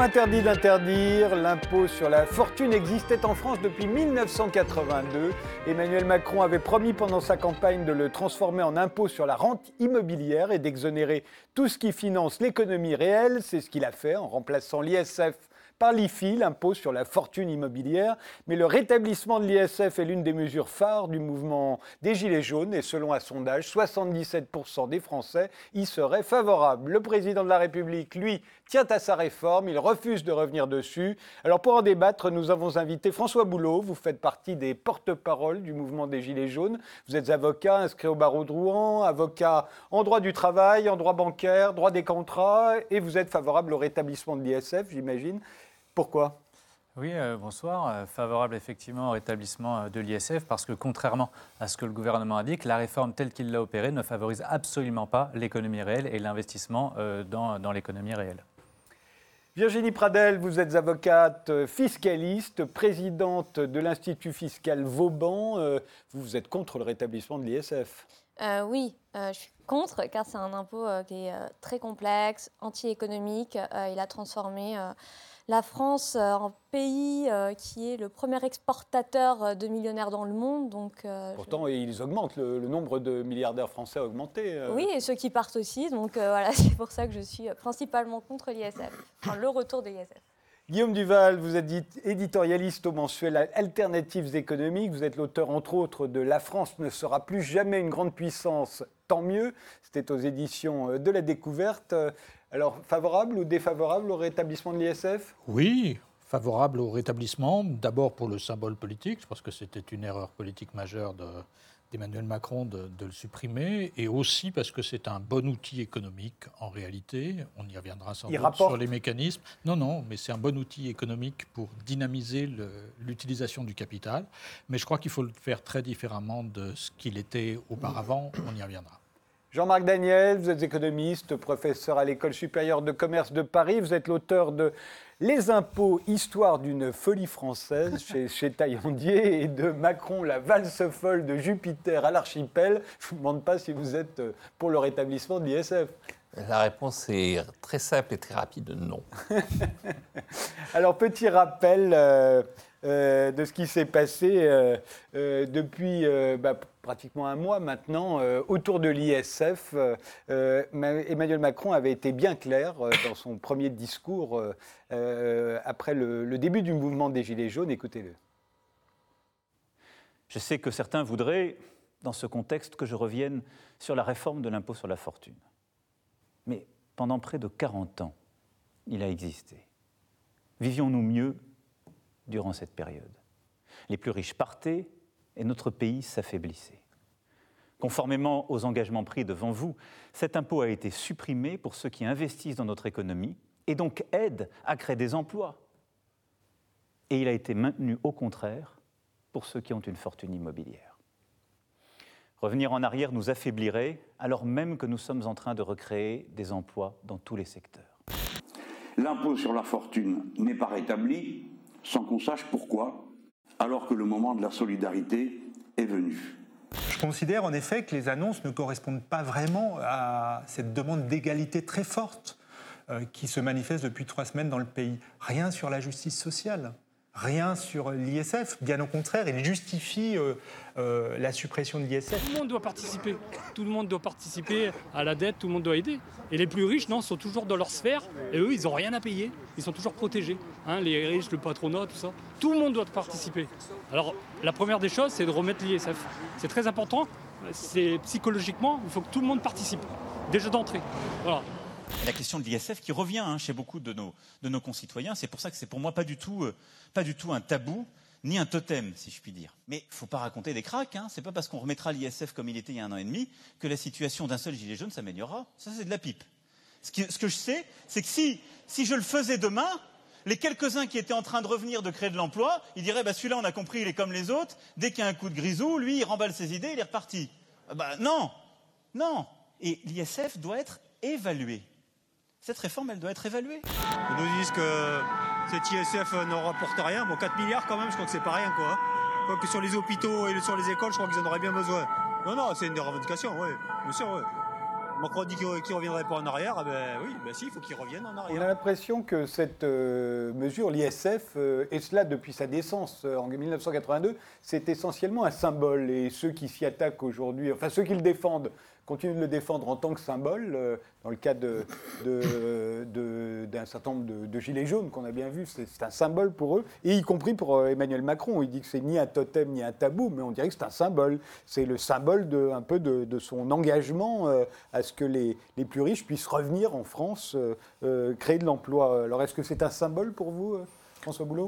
Interdit d'interdire. L'impôt sur la fortune existait en France depuis 1982. Emmanuel Macron avait promis pendant sa campagne de le transformer en impôt sur la rente immobilière et d'exonérer tout ce qui finance l'économie réelle. C'est ce qu'il a fait en remplaçant l'ISF l'IFI, l'impôt sur la fortune immobilière. Mais le rétablissement de l'ISF est l'une des mesures phares du mouvement des Gilets jaunes et selon un sondage, 77% des Français y seraient favorables. Le président de la République, lui, tient à sa réforme, il refuse de revenir dessus. Alors pour en débattre, nous avons invité François Boulot, vous faites partie des porte-paroles du mouvement des Gilets jaunes. Vous êtes avocat inscrit au barreau de Rouen, avocat en droit du travail, en droit bancaire, droit des contrats, et vous êtes favorable au rétablissement de l'ISF, j'imagine. Pourquoi? Oui, euh, bonsoir. Euh, favorable effectivement au rétablissement euh, de l'ISF parce que contrairement à ce que le gouvernement indique, la réforme telle qu'il l'a opérée ne favorise absolument pas l'économie réelle et l'investissement dans, dans l'économie réelle. Virginie Pradel, vous êtes avocate fiscaliste, présidente de l'Institut fiscal Vauban. Vous êtes contre le rétablissement de l'ISF? Oui, je suis contre car c'est un impôt qui est très complexe, anti-économique. il a transformé la France euh, en pays euh, qui est le premier exportateur euh, de millionnaires dans le monde. Donc, Pourtant, ils augmentent. Le, nombre de milliardaires français a augmenté. Oui, et ceux qui partent aussi. Donc voilà, c'est pour ça que je suis principalement contre l'ISF, enfin, le retour de l'ISF. Guillaume Duval, vous êtes éditorialiste au mensuel Alternatives économiques. Vous êtes l'auteur, entre autres, de La France ne sera plus jamais une grande puissance, tant mieux. C'était aux éditions de la Découverte. Alors, favorable ou défavorable au rétablissement de l'ISF? Oui, favorable au rétablissement. D'abord pour le symbole politique, je pense que c'était une erreur politique majeure d'Emmanuel Macron de, le supprimer, et aussi parce que c'est un bon outil économique en réalité. On y reviendra sans doute sur les mécanismes. Non, non, mais c'est un bon outil économique pour dynamiser l'utilisation du capital. Mais je crois qu'il faut le faire très différemment de ce qu'il était auparavant. On y reviendra. Jean-Marc Daniel, vous êtes économiste, professeur à l'École supérieure de commerce de Paris. Vous êtes l'auteur de Les impôts, histoire d'une folie française chez, chez Taillandier et de Macron, la valse folle de Jupiter à l'archipel. Je ne vous demande pas si vous êtes euh, pour le rétablissement de l'ISF. La réponse est très simple et très rapide, non. Alors, petit rappel. Euh, euh, de ce qui s'est passé euh, euh, depuis bah, pratiquement un mois maintenant autour de l'ISF. Emmanuel Macron avait été bien clair dans son premier discours après le, début du mouvement des Gilets jaunes. Écoutez-le. Je sais que certains voudraient, dans ce contexte, que je revienne sur la réforme de l'impôt sur la fortune. Mais pendant près de 40 ans, il a existé. Vivions-nous mieux durant cette période. Les plus riches partaient et notre pays s'affaiblissait. Conformément aux engagements pris devant vous, cet impôt a été supprimé pour ceux qui investissent dans notre économie et donc aident à créer des emplois. Et il a été maintenu au contraire pour ceux qui ont une fortune immobilière. Revenir en arrière nous affaiblirait alors même que nous sommes en train de recréer des emplois dans tous les secteurs. L'impôt sur la fortune n'est pas rétabli, sans qu'on sache pourquoi, alors que le moment de la solidarité est venu. Je considère en effet que les annonces ne correspondent pas vraiment à cette demande d'égalité très forte euh, qui se manifeste depuis trois semaines dans le pays. Rien sur la justice sociale rien sur l'ISF. Bien au contraire, il justifie euh, euh, la suppression de l'ISF. Tout le monde doit participer. Tout le monde doit participer à la dette, tout le monde doit aider. Et les plus riches, non, sont toujours dans leur sphère. Et eux, ils n'ont rien à payer. Ils sont toujours protégés. Hein, les riches, le patronat, tout ça. Tout le monde doit participer. Alors, la première des choses, c'est de remettre l'ISF. C'est très important. C'est psychologiquement, il faut que tout le monde participe. Déjà d'entrée. Voilà la question de l'ISF qui revient hein, chez beaucoup de nos, concitoyens. C'est pour ça que c'est pour moi pas du, tout, euh, un tabou ni un totem, si je puis dire. Mais il ne faut pas raconter des cracks. Hein. C'est pas parce qu'on remettra l'ISF comme il était il y a un an et demi que la situation d'un seul gilet jaune s'améliorera. Ça, c'est de la pipe. Ce, que je sais, c'est que si, si je le faisais demain, les quelques-uns qui étaient en train de revenir de créer de l'emploi, ils diraient bah, celui-là, on a compris, il est comme les autres. Dès qu'il y a un coup de grisou, lui, il remballe ses idées, il est reparti. Ah bah, non, non. Et l'ISF doit être évalué. Cette réforme, elle doit être évaluée. Ils nous disent que cet ISF ne rapporte rien. Bon, 4 milliards quand même, je crois que c'est pas rien, quoi. Quoi que sur les hôpitaux et sur les écoles, je crois qu'ils en auraient bien besoin. Non, non, c'est une des revendications, oui. Bien sûr, oui. Macron dit qu'il ne reviendrait pas en arrière. Ah ben oui, ben si, il faut qu'il revienne en On a arrière. l'impression que cette euh, mesure, l'ISF, euh, et cela depuis sa naissance euh, en 1982, c'est essentiellement un symbole. Et ceux qui s'y attaquent aujourd'hui, enfin ceux qui le défendent, continuent de le défendre en tant que symbole, euh, dans le cas d'un certain nombre de, gilets jaunes qu'on a bien vu, c'est un symbole pour eux, et y compris pour euh, Emmanuel Macron. Il dit que c'est ni un totem ni un tabou, mais on dirait que c'est un symbole. C'est le symbole de, un peu de, son engagement euh, à ce que les, plus riches puissent revenir en France, créer de l'emploi. Alors est-ce que c'est un symbole pour vous,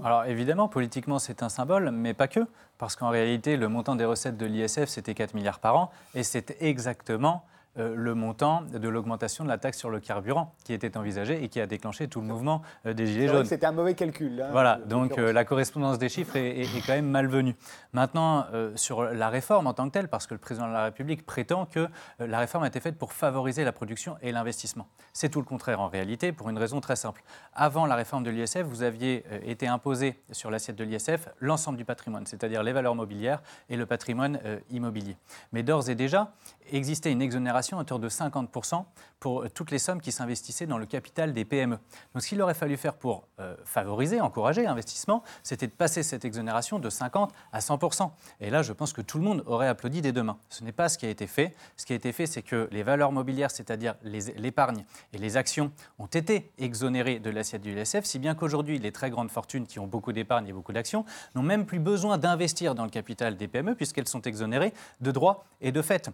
Alors évidemment, politiquement, c'est un symbole, mais pas que, parce qu'en réalité, le montant des recettes de l'ISF, c'était 4 milliards par an, et c'est exactement le montant de l'augmentation de la taxe sur le carburant qui était envisagé et qui a déclenché tout le mouvement euh, des Gilets jaunes. C'était un mauvais calcul. hein, Voilà, donc euh, la correspondance des chiffres est, est- est quand même malvenue. Maintenant, euh, sur la réforme en tant que telle, parce que le président de la République prétend que euh, la réforme a été faite pour favoriser la production et l'investissement. C'est tout le contraire en réalité, pour une raison très simple. Avant la réforme de l'ISF, vous aviez euh, été imposé sur l'assiette de l'ISF l'ensemble du patrimoine, c'est-à-dire les valeurs mobilières et le patrimoine euh, immobilier. Mais d'ores et déjà, existait une exonération à hauteur de 50% pour euh, toutes les sommes qui s'investissaient dans le capital des PME. Donc ce qu'il aurait fallu faire pour euh, favoriser, encourager l'investissement, c'était de passer cette exonération de 50 à 100%. Et là, je pense que tout le monde aurait applaudi des deux mains. Ce n'est pas ce qui a été fait. Ce qui a été fait, c'est que les valeurs mobilières, c'est-à-dire l'épargne et les actions, ont été exonérées de l'assiette du LSF, si bien qu'aujourd'hui, les très grandes fortunes qui ont beaucoup d'épargne et beaucoup d'actions n'ont même plus besoin d'investir dans le capital des PME puisqu'elles sont exonérées de droits et de fait.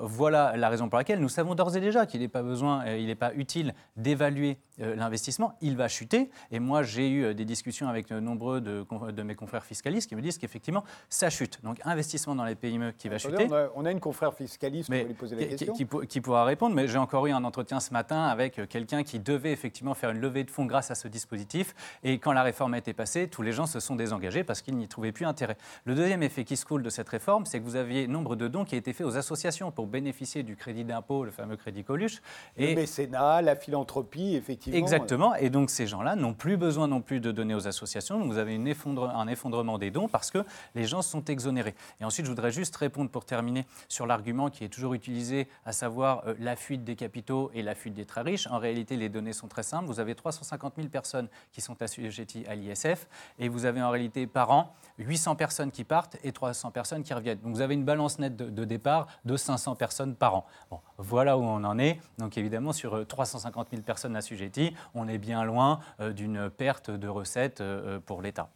Voilà la raison pour laquelle nous savons d'ores et déjà qu'il n'est pas besoin, euh, il n'est pas utile d'évaluer euh, l'investissement, il va chuter. Et moi, j'ai eu euh, des discussions avec nombreux de, mes confrères fiscalistes qui me disent qu'effectivement, ça chute. Donc investissement dans les PME qui va Attendez, chuter. on, a, on a une confrère fiscaliste, Mais lui poser la qui, question. qui pour- qui pourra répondre, mais j'ai encore eu un entretien ce matin avec quelqu'un qui devait effectivement faire une levée de fonds grâce à ce dispositif. Et quand la réforme a été passée, tous les gens se sont désengagés parce qu'ils n'y trouvaient plus intérêt. Le deuxième effet qui se coule de cette réforme, c'est que vous aviez nombre de dons qui été faits aux associations pour bénéficier du crédit d'impôt, le fameux crédit Coluche. Le mécénat, la philanthropie, effectivement. Exactement. Et donc ces gens-là n'ont plus besoin non plus de donner aux associations. Donc vous avez une effondre- un effondrement des dons parce que les gens sont exonérés. Et ensuite, je voudrais juste répondre pour terminer sur l'argument qui est toujours utilisé, à savoir euh, la fuite des capitaux et la fuite des très riches. En réalité, les données sont très simples. Vous avez 350 000 personnes qui sont assujetties à l'ISF et vous avez en réalité par an 800 personnes qui partent et 300 personnes qui reviennent. Donc vous avez une balance nette de, de départ de 500 personnes par an. Bon, voilà où on en est. Donc évidemment, sur euh, 350 000 personnes assujetties, on est bien loin euh, d'une perte de recettes euh, euh, pour l'État.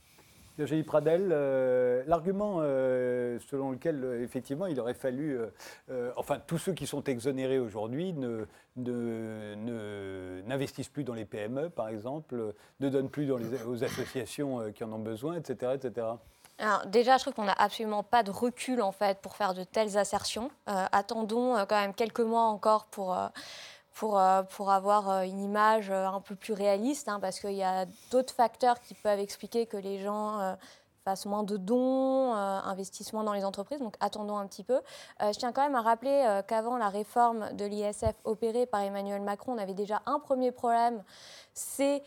Pradel, euh, l'argument euh, selon lequel, euh, effectivement, il aurait fallu. euh, euh, enfin, tous ceux qui sont exonérés aujourd'hui ne- n'investissent plus dans les PME, par exemple, euh, ne donnent plus aux associations euh, qui en ont besoin, etc. etc. Déjà, je trouve qu'on n'a absolument pas de recul en fait pour faire de telles assertions. Euh, attendons euh, quand même quelques mois encore pour, euh, pour, pour avoir une image un peu plus réaliste, hein, parce qu'il y a d'autres facteurs qui peuvent expliquer que les gens fassent moins de dons, investissent moins dans les entreprises. Donc attendons un petit peu. Je tiens quand même à rappeler qu'avant la réforme de l'ISF opérée par Emmanuel Macron, on avait déjà un premier problème, c'est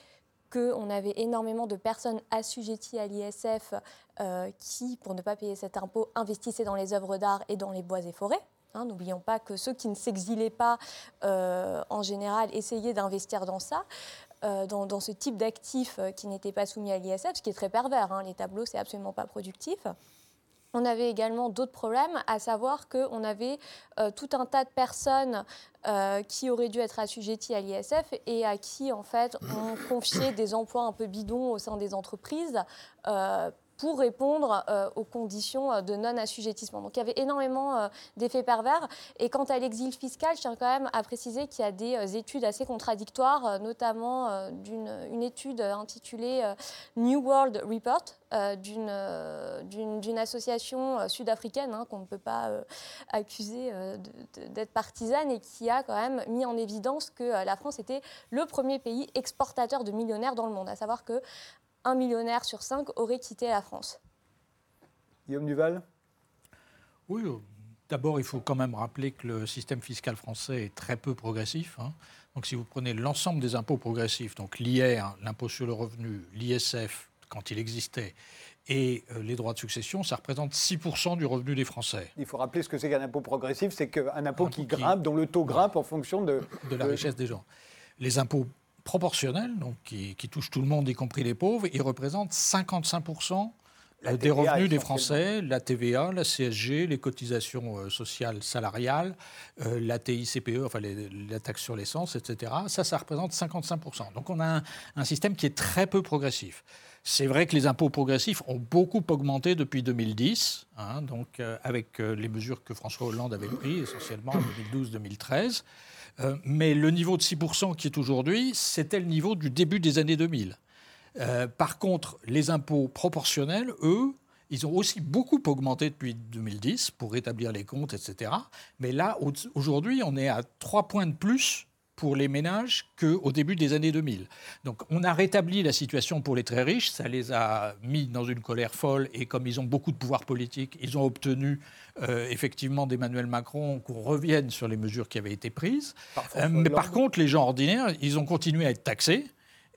qu'on avait énormément de personnes assujetties à l'ISF euh, qui, pour ne pas payer cet impôt, investissaient dans les œuvres d'art et dans les bois et forêts. Hein, N'oublions pas que ceux qui ne s'exilaient pas, euh, en général, essayaient d'investir dans ça, euh, dans, ce type d'actifs qui n'étaient pas soumis à l'ISF, ce qui est très pervers. hein. Les tableaux, c'est absolument pas productif. On avait également d'autres problèmes, à savoir qu'on avait euh, tout un tas de personnes euh, qui auraient dû être assujetties à l'ISF et à qui, en fait, on confiait des emplois un peu bidons au sein des entreprises euh, pour répondre euh, aux conditions euh, de non-assujettissement. Donc il y avait énormément euh, d'effets pervers. Et quant à l'exil fiscal, je tiens quand même à préciser qu'il y a des études assez contradictoires, notamment d'une une étude intitulée New World Report d'une association sud-africaine hein, qu'on ne peut pas accuser d'être partisane et qui a quand même mis en évidence que la France était le premier pays exportateur de millionnaires dans le monde, à savoir que un millionnaire sur cinq aurait quitté la France. Guillaume Duval Oui, euh, d'abord, il faut quand même rappeler que le système fiscal français est très peu progressif. hein. Donc, si vous prenez l'ensemble des impôts progressifs, donc l'IR, l'impôt sur le revenu, l'ISF, quand il existait, Et euh, les droits de succession, ça représente 6% du revenu des Français. Il faut rappeler ce que c'est qu'un impôt progressif, c'est qu'un impôt qui grimpe, dont le taux grimpe en fonction de, de la richesse des gens. Les impôts proportionnels, donc qui, qui touchent tout le monde, y compris les pauvres, ils représentent 55% La des revenus des. Français, la TVA, la CSG, les cotisations euh, sociales salariales, euh, la TICPE, enfin les- la taxe sur l'essence, etc. Ça, ça représente 55%. Donc on a un, un système qui est très peu progressif. C'est vrai que les impôts progressifs ont beaucoup augmenté depuis 2010, hein, donc euh, avec euh, les mesures que François Hollande avait prises, essentiellement en 2012-2013. Euh, mais le niveau de 6% qui est aujourd'hui, c'était le niveau du début des années 2000. Euh, par contre, les impôts proportionnels, eux, ils ont aussi beaucoup augmenté depuis 2010 pour rétablir les comptes, etc. Mais là, au- aujourd'hui, on est à 3 points de plus pour les ménages qu'au début des années 2000. Donc on a rétabli la situation pour les très riches, ça les a mis dans une colère folle et comme ils ont beaucoup de pouvoir politique, ils ont obtenu euh, effectivement d'Emmanuel Macron qu'on revienne sur les mesures qui avaient été prises. Euh, mais par contre, les gens ordinaires, ils ont continué à être taxés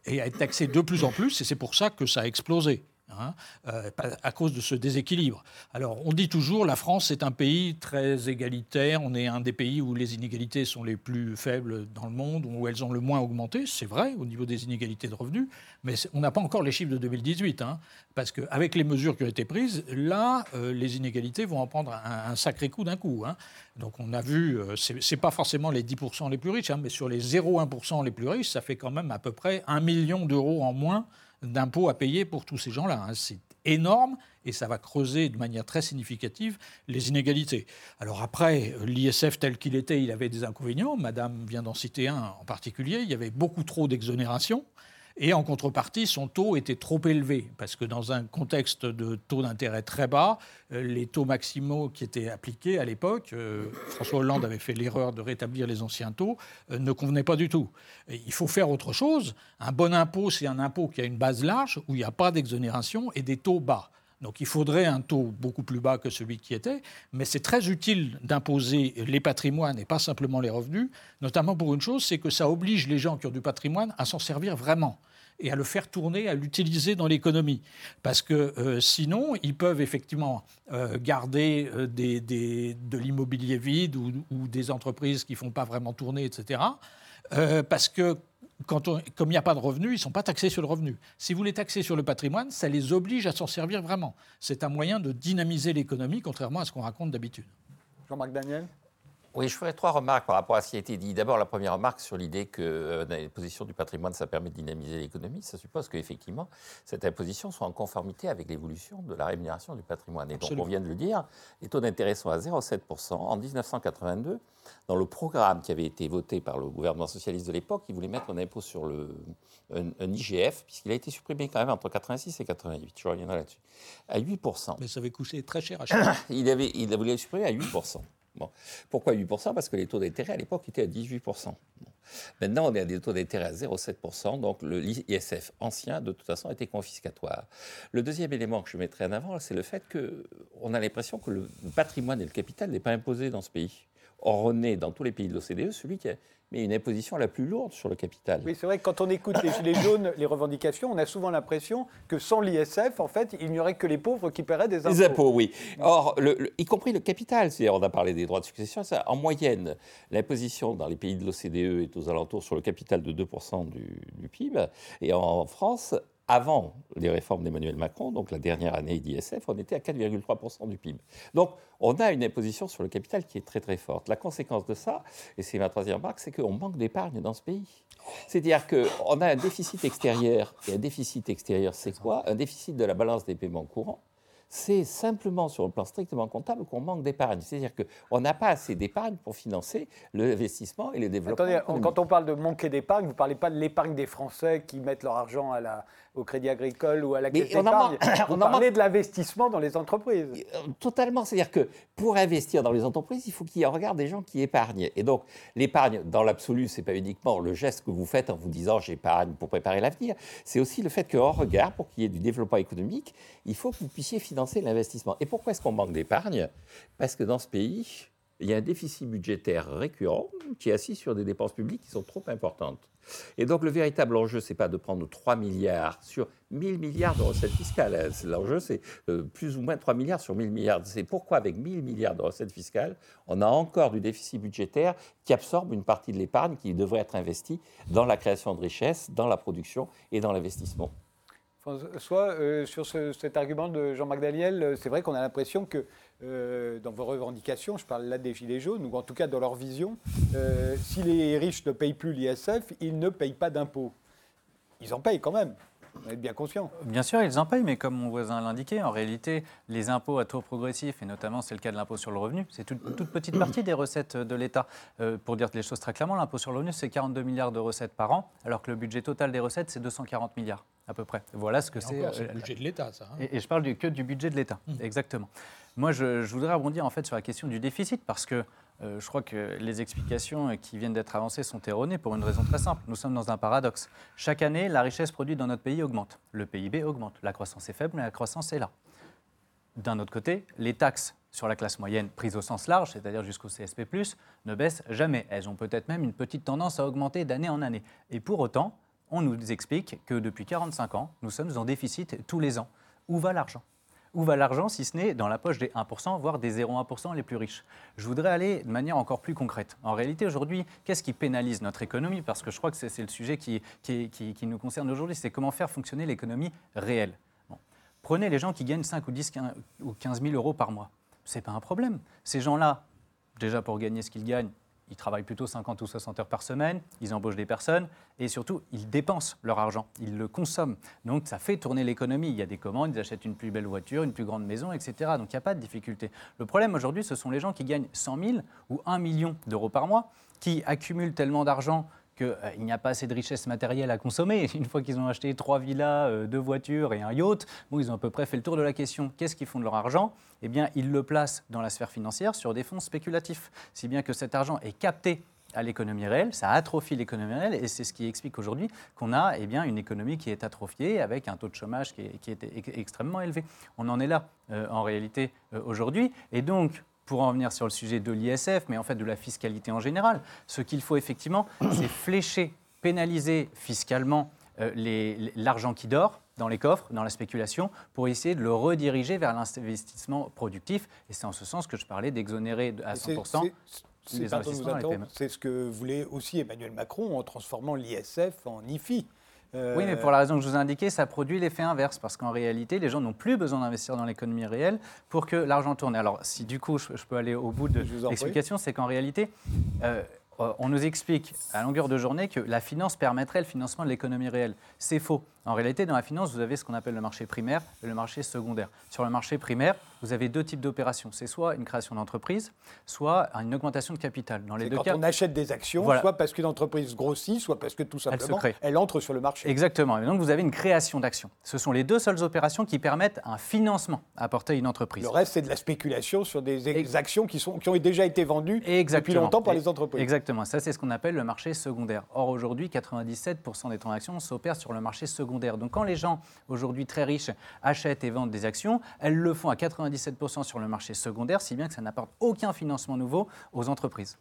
et à être taxés de plus en plus, et c'est pour ça que ça a explosé. Hein, euh, à cause de ce déséquilibre. Alors, on dit toujours la France est un pays très égalitaire, on est un des pays où les inégalités sont les plus faibles dans le monde, où elles ont le moins augmenté, c'est vrai, au niveau des inégalités de revenus, mais on n'a pas encore les chiffres de 2018, hein, parce qu'avec les mesures qui ont été prises, là, euh, les inégalités vont en prendre un, sacré coup d'un coup. hein. Donc, on a vu, euh, c'est pas forcément les 10% les plus riches, hein, mais sur les 0,1% les plus riches, ça fait quand même à peu près un million d'euros en moins d'impôts à payer pour tous ces gens-là. hein. C'est énorme et ça va creuser de manière très significative les inégalités. Alors après, l'ISF tel qu'il était, il avait des inconvénients. Madame vient d'en citer un en particulier. Il y avait beaucoup trop d'exonération. Et en contrepartie, son taux était trop élevé, parce que dans un contexte de taux d'intérêt très bas, euh, les taux maximaux qui étaient appliqués à l'époque, euh, François Hollande avait fait l'erreur de rétablir les anciens taux, euh, ne convenaient pas du tout. Il faut faire autre chose. Un bon impôt, c'est un impôt qui a une base large, où il n'y a pas d'exonération et des taux bas. Donc il faudrait un taux beaucoup plus bas que celui qui était, mais c'est très utile d'imposer les patrimoines et pas simplement les revenus, notamment pour une chose, c'est que ça oblige les gens qui ont du patrimoine à s'en servir vraiment et à le faire tourner, à l'utiliser dans l'économie. Parce que euh, sinon, ils peuvent effectivement euh, garder euh, de l'immobilier vide ou, ou des entreprises qui ne font pas vraiment tourner, etc. Parce que quand comme il n'y a pas de revenus, ils ne sont pas taxés sur le revenu. Si vous les taxez sur le patrimoine, ça les oblige à s'en servir vraiment. C'est un moyen de dynamiser l'économie, contrairement à ce qu'on raconte d'habitude. Jean-Marc Daniel? Oui, je ferai trois remarques par rapport à ce qui a été dit. D'abord, la première remarque sur l'idée que euh, l'imposition du patrimoine, ça permet de dynamiser l'économie. Ça suppose qu'effectivement, cette imposition soit en conformité avec l'évolution de la rémunération du patrimoine. Et donc, on vient de le dire, les taux d'intérêt sont à 0,7%. En 1982, dans le programme qui avait été voté par le gouvernement socialiste de l'époque, il voulait mettre un impôt sur le, un, un IGF, puisqu'il a été supprimé quand même entre 86 et 88. Je reviendrai là-dessus. À 8%. Mais ça avait coûté très cher à chaque il, avait, il voulait le supprimer à 8%. Pourquoi 8% Parce que les taux d'intérêt à l'époque étaient à 18%. Bon. Maintenant, on est à des taux d'intérêt à 0,7%, donc l'ISF ancien, de toute façon, était confiscatoire. Le deuxième élément que je mettrai en avant, c'est le fait qu'on a l'impression que le patrimoine et le capital n'est pas imposé dans ce pays. Est, dans tous les pays de l'OCDE, celui qui a mis une imposition la plus lourde sur le capital. Oui, c'est vrai que quand on écoute les Gilets jaunes, les revendications, on a souvent l'impression que sans l'ISF, en fait, il n'y aurait que les pauvres qui paieraient des impôts. Les impôts, oui. Or, le- le- y compris le capital, c'est-à-dire on a parlé des droits de succession, ça, en moyenne, l'imposition dans les pays de l'OCDE est aux alentours sur le capital de 2% du, du PIB. Et en France, avant les réformes d'Emmanuel Macron, donc la dernière année d'ISF, on était à 4,3% du PIB. Donc, on a une imposition sur le capital qui est très très forte. La conséquence de ça, et c'est ma troisième remarque, c'est qu'on manque d'épargne dans ce pays. C'est-à-dire qu'on a un déficit extérieur. Et un déficit extérieur, c'est quoi? Un déficit de la balance des paiements courants. C'est simplement sur le plan strictement comptable qu'on manque d'épargne. C'est-à-dire qu'on n'a pas assez d'épargne pour financer l'investissement et le développement. Attendez, économique. quand on parle de manquer d'épargne, vous ne parlez pas de l'épargne des Français qui mettent leur argent à la, au crédit agricole ou à la caisse d'épargne. Vous on en parlez de l'investissement dans les entreprises. Euh, Totalement. C'est-à-dire que pour investir dans les entreprises, il faut qu'il y ait un regard des gens qui épargnent. Et donc, l'épargne, dans l'absolu, ce n'est pas uniquement le geste que vous faites en vous disant j'épargne pour préparer l'avenir. C'est aussi le fait qu'en regard, pour qu'il y ait du développement économique, il faut que vous puissiez financer l'investissement. Et pourquoi est-ce qu'on manque d'épargne? Parce que dans ce pays, il y a un déficit budgétaire récurrent qui est assis sur des dépenses publiques qui sont trop importantes. Et donc le véritable enjeu, ce n'est pas de prendre 3 milliards sur 1000 milliards de recettes fiscales. L'enjeu, c'est euh, plus ou moins 3 milliards sur 1000 milliards. C'est pourquoi avec 1000 milliards de recettes fiscales, on a encore du déficit budgétaire qui absorbe une partie de l'épargne qui devrait être investie dans la création de richesses, dans la production et dans l'investissement. Soit euh, sur cet argument de Jean-Marc Daniel, euh, c'est vrai qu'on a l'impression que euh, dans vos revendications, je parle là des Gilets jaunes, ou en tout cas dans leur vision, si les riches ne payent plus l'ISF, ils ne payent pas d'impôts. Ils en payent quand même. Vous êtes bien conscient. Bien sûr, ils en payent, mais comme mon voisin l'indiquait, en réalité, les impôts à taux progressif, et notamment c'est le cas de l'impôt sur le revenu, c'est toute, petite partie des recettes de l'État. Pour dire les choses très clairement, l'impôt sur le revenu, c'est 42 milliards de recettes par an, alors que le budget total des recettes, c'est 240 milliards à peu près. Voilà ce que c'est. C'est le euh, budget de l'État, ça. Hein. Et, je parle du, que du budget de l'État, mmh. exactement. Moi, je, je, voudrais rebondir en fait sur la question du déficit, parce que euh, je crois que les explications qui viennent d'être avancées sont erronées pour une raison très simple. Nous sommes dans un paradoxe. Chaque année, la richesse produite dans notre pays augmente. Le PIB augmente. La croissance est faible, mais la croissance est là. D'un autre côté, les taxes sur la classe moyenne prises au sens large, c'est-à-dire jusqu'au CSP, ne baissent jamais. Elles ont peut-être même une petite tendance à augmenter d'année en année. Et pour autant, on nous explique que depuis 45 ans, nous sommes en déficit tous les ans. Où va l'argent? Où va l'argent si ce n'est dans la poche des 1%, voire des 0,1% les plus riches? Je voudrais aller de manière encore plus concrète. En réalité, aujourd'hui, qu'est-ce qui pénalise notre économie? Parce que je crois que c'est le sujet qui, nous concerne aujourd'hui, c'est comment faire fonctionner l'économie réelle. Prenez les gens qui gagnent 5 ou 10 ou 15 000 euros par mois. Ce n'est pas un problème. Ces gens-là, déjà pour gagner ce qu'ils gagnent, ils travaillent plutôt 50 ou 60 heures par semaine, ils embauchent des personnes et surtout, ils dépensent leur argent, ils le consomment. Donc ça fait tourner l'économie. Il y a des commandes, ils achètent une plus belle voiture, une plus grande maison, etc. Donc il n'y a pas de difficulté. Le problème aujourd'hui, ce sont les gens qui gagnent 100 000 ou 1 million d'euros par mois, qui accumulent tellement d'argent qu'il euh, n'y a pas assez de richesse matérielle à consommer. Une fois qu'ils ont acheté trois villas, euh, deux voitures et un yacht, bon, ils ont à peu près fait le tour de la question. Qu'est-ce qu'ils font de leur argent? Eh bien, ils le placent dans la sphère financière sur des fonds spéculatifs. Si bien que cet argent est capté à l'économie réelle, ça atrophie l'économie réelle et c'est ce qui explique aujourd'hui qu'on a eh bien, une économie qui est atrophiée avec un taux de chômage qui est, extrêmement élevé. On en est là euh, en réalité aujourd'hui et donc pour en venir sur le sujet de l'ISF, mais en fait de la fiscalité en général, ce qu'il faut effectivement, c'est flécher, pénaliser fiscalement euh, l'argent qui dort dans les coffres, dans la spéculation, pour essayer de le rediriger vers l'investissement productif. Et c'est en ce sens que je parlais d'exonérer à 100%. les investissements C'est ce que voulait aussi Emmanuel Macron en transformant l'ISF en IFI. Oui, mais pour la raison que je vous ai indiquée, ça produit l'effet inverse, parce qu'en réalité, les gens n'ont plus besoin d'investir dans l'économie réelle pour que l'argent tourne. Alors, si du coup, je, peux aller au bout de l'explication, c'est qu'en réalité, euh, on nous explique à longueur de journée que la finance permettrait le financement de l'économie réelle. C'est faux. En réalité, dans la finance, vous avez ce qu'on appelle le marché primaire et le marché secondaire. Sur le marché primaire, vous avez deux types d'opérations. C'est soit une création d'entreprise, soit une augmentation de capital. Dans les deux quand on achète des actions, soit parce qu'une entreprise grossit, soit parce que tout simplement elle, entre sur le marché. Exactement. Et donc vous avez une création d'actions. Ce sont les deux seules opérations qui permettent un financement apporté à une entreprise. Le reste, c'est de la spéculation sur des actions qui, sont, qui ont déjà été vendues depuis longtemps par les entreprises. Exactement. Ça, c'est ce qu'on appelle le marché secondaire. Or, aujourd'hui, 97% des transactions s'opèrent sur le marché secondaire donc quand les gens, aujourd'hui très riches, achètent et vendent des actions, elles le font à 97% sur le marché secondaire, si bien que ça n'apporte aucun financement nouveau aux entreprises.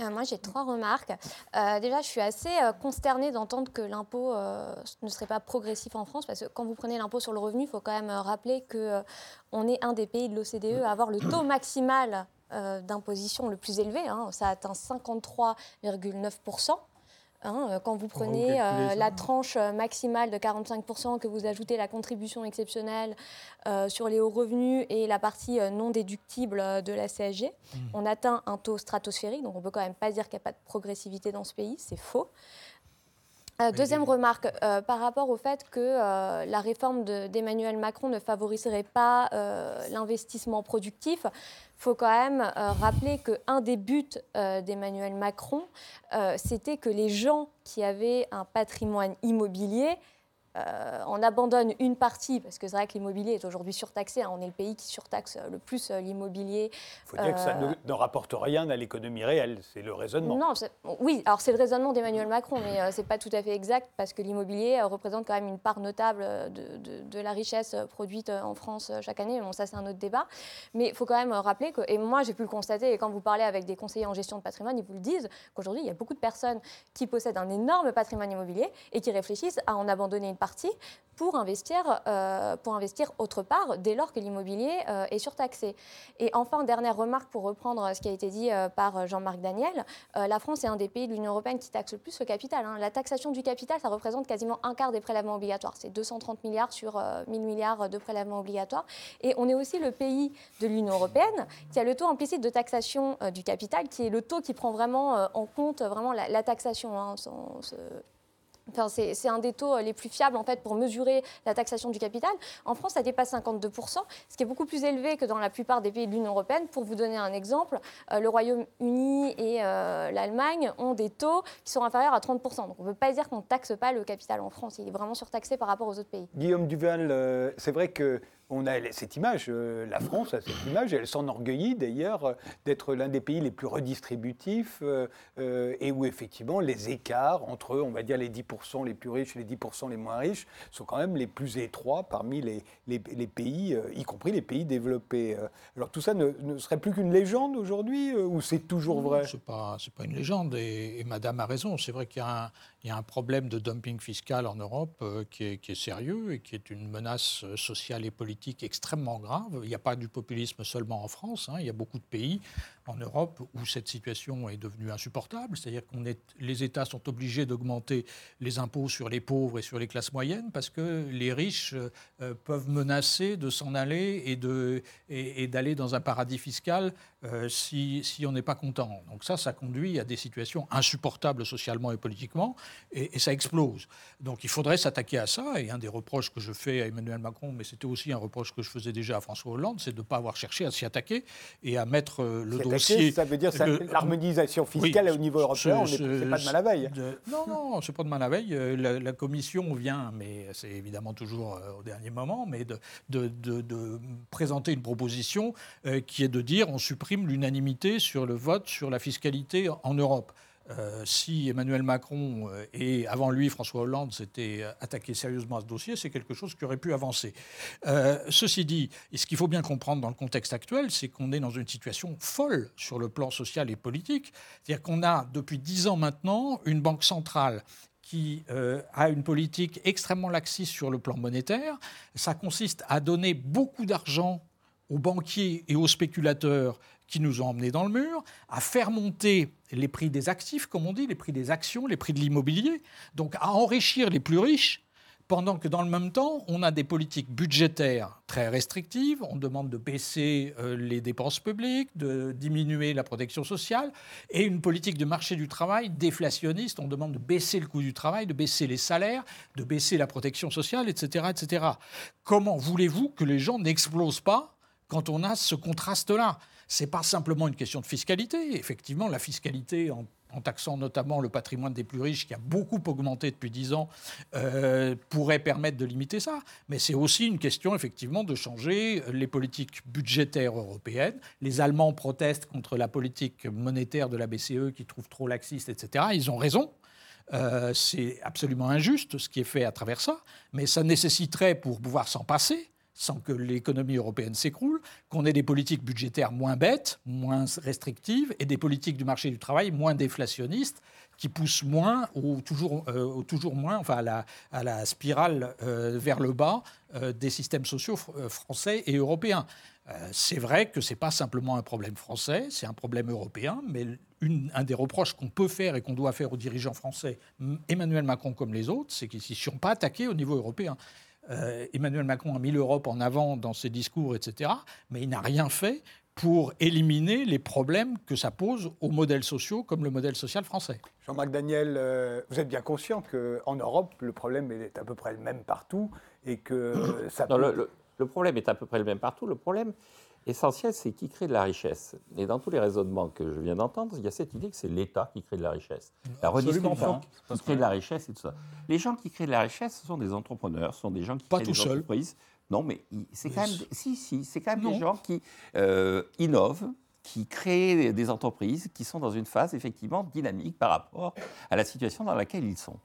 Euh, moi, j'ai trois remarques. Euh, déjà, je suis assez euh, consternée d'entendre que l'impôt ne serait pas progressif en France, parce que quand vous prenez l'impôt sur le revenu, il faut quand même rappeler qu'on est un des pays de l'OCDE à avoir le taux maximal d'imposition le plus élevé. Hein. ça atteint 53,9%. Hein, euh, quand vous prenez euh, la tranche euh, maximale de 45%, que vous ajoutez la contribution exceptionnelle sur les hauts revenus et la partie non déductible de la CSG, mmh. on atteint un taux stratosphérique. Donc on ne peut quand même pas dire qu'il n'y a pas de progressivité dans ce pays, c'est faux. deuxième remarque, par rapport au fait que la réforme d'Emmanuel Macron ne favoriserait pas l'investissement productif, faut quand même euh, rappeler qu'un des buts euh, d'Emmanuel Macron, euh, c'était que les gens qui avaient un patrimoine immobilier euh, on abandonne une partie, parce que c'est vrai que l'immobilier est aujourd'hui surtaxé, hein. on est le pays qui surtaxe le plus euh, l'immobilier. Il faut dire que ça ne, rapporte rien à l'économie réelle, c'est le raisonnement. Non, oui, alors c'est le raisonnement d'Emmanuel Macron, mais ce n'est pas tout à fait exact, parce que l'immobilier représente quand même une part notable de, la richesse produite en France chaque année. Bon, ça c'est un autre débat. Mais il faut quand même rappeler que, et moi j'ai pu le constater, et quand vous parlez avec des conseillers en gestion de patrimoine, ils vous le disent, qu'aujourd'hui il y a beaucoup de personnes qui possèdent un énorme patrimoine immobilier et qui réfléchissent à en abandonner une partie pour investir, euh, pour investir autre part dès lors que l'immobilier euh, est surtaxé. Et enfin, dernière remarque pour reprendre ce qui a été dit euh, par Jean-Marc Daniel, la France est un des pays de l'Union européenne qui taxe le plus le capital. Hein. La taxation du capital, ça représente quasiment un quart des prélèvements obligatoires. C'est 230 milliards sur 1000 milliards de prélèvements obligatoires. Et on est aussi le pays de l'Union européenne qui a le taux implicite de taxation du capital, qui est le taux qui prend vraiment en compte vraiment la, taxation. Hein, c'est un des taux euh, les plus fiables en fait pour mesurer la taxation du capital. En France, ça dépasse 52%, ce qui est beaucoup plus élevé que dans la plupart des pays de l'Union européenne. Pour vous donner un exemple, euh, le Royaume-Uni et euh, l'Allemagne ont des taux qui sont inférieurs à 30%. Donc on ne peut pas dire qu'on ne taxe pas le capital en France. Il est vraiment surtaxé par rapport aux autres pays. Guillaume Duval, c'est vrai que on a cette image, euh, la France a cette image, elle s'enorgueillit d'ailleurs euh, d'être l'un des pays les plus redistributifs euh, et où effectivement les écarts entre, on va dire, les 10% les plus riches et les 10% les moins riches sont quand même les plus étroits parmi les, les, pays, y compris les pays développés. Alors tout ça ne, serait plus qu'une légende aujourd'hui ou c'est toujours vrai? Ce n'est pas, pas, une légende et, Madame a raison. C'est vrai qu'il y, y, a un problème de dumping fiscal en Europe qui est, qui est sérieux et qui est une menace sociale et politique extrêmement grave. Il n'y a pas du populisme seulement en France, hein. il y a beaucoup de pays en Europe où cette situation est devenue insupportable, c'est-à-dire que les États sont obligés d'augmenter les impôts sur les pauvres et sur les classes moyennes parce que les riches euh, peuvent menacer de s'en aller et, de, et, d'aller dans un paradis fiscal euh, si, si, on n'est pas content. Donc ça, ça conduit à des situations insupportables socialement et politiquement et, et ça explose. Donc il faudrait s'attaquer à ça et un des reproches que je fais à Emmanuel Macron, mais c'était aussi un reproche que je faisais déjà à François Hollande, c'est de ne pas avoir cherché à s'y attaquer et à mettre euh, le dossier. Ça veut dire l'harmonisation fiscale au niveau européen, c'est pas de mal à veille. non, non, c'est pas de mal à veille. Euh, la, Commission vient, mais c'est évidemment toujours euh, au dernier moment, mais de, de, de, présenter une proposition qui est de dire on supprime l'unanimité sur le vote sur la fiscalité en Europe. Euh, si Emmanuel Macron euh, et avant lui François Hollande s'étaient euh, attaqués sérieusement à ce dossier, c'est quelque chose qui aurait pu avancer. ceci dit, et ce qu'il faut bien comprendre dans le contexte actuel, c'est qu'on est dans une situation folle sur le plan social et politique. C'est-à-dire qu'on a depuis dix ans maintenant une banque centrale qui a une politique extrêmement laxiste sur le plan monétaire. Ça consiste à donner beaucoup d'argent aux banquiers et aux spéculateurs qui nous ont emmenés dans le mur, à faire monter les prix des actifs, comme on dit, les prix des actions, les prix de l'immobilier, donc à enrichir les plus riches, pendant que dans le même temps, on a des politiques budgétaires très restrictives, on demande de baisser euh, les dépenses publiques, de diminuer la protection sociale, et une politique de marché du travail déflationniste, on demande de baisser le coût du travail, de baisser les salaires, de baisser la protection sociale, etc. etc. Comment voulez-vous que les gens n'explosent pas quand on a ce contraste-là? Ce n'est pas simplement une question de fiscalité. Effectivement, la fiscalité, en, taxant notamment le patrimoine des plus riches, qui a beaucoup augmenté depuis dix ans, euh, pourrait permettre de limiter ça. Mais c'est aussi une question, effectivement, de changer les politiques budgétaires européennes. Les Allemands protestent contre la politique monétaire de la BCE, qui trouve trop laxiste, etc. Ils ont raison. Euh, c'est absolument injuste ce qui est fait à travers ça, mais ça nécessiterait, pour pouvoir s'en passer, sans que l'économie européenne s'écroule, qu'on ait des politiques budgétaires moins bêtes, moins restrictives, et des politiques du marché du travail moins déflationnistes, qui poussent moins ou toujours, euh, toujours moins enfin, à, la, spirale euh, vers le bas euh, des systèmes sociaux français et européens. c'est vrai que ce n'est pas simplement un problème français, c'est un problème européen, mais un des reproches qu'on peut faire et qu'on doit faire aux dirigeants français, Emmanuel Macron comme les autres, c'est qu'ils ne sont pas attaqués au niveau européen. Euh, Emmanuel Macron a mis l'Europe en avant dans ses discours, etc., mais il n'a rien fait pour éliminer les problèmes que ça pose aux modèles sociaux comme le modèle social français. Jean-Marc Daniel, euh, vous êtes bien conscient qu'en Europe, le problème est à peu près le même partout et que ça le, problème est à peu près le même partout. Le problème, essentiel, c'est qui crée de la richesse. Et dans tous les raisonnements que je viens d'entendre, il y a cette idée que c'est l'État qui crée de la richesse. La redistribution qui crée de la richesse et tout ça. Les gens qui créent de la richesse, ce sont des entrepreneurs, ce sont des gens qui Pas créent tout des seul. entreprises. Non, mais c'est Mais quand même, c'est- si, si, c'est quand même Non. des gens qui euh, innovent, qui créent des entreprises, qui sont dans une phase effectivement dynamique par rapport à la situation dans laquelle ils sont.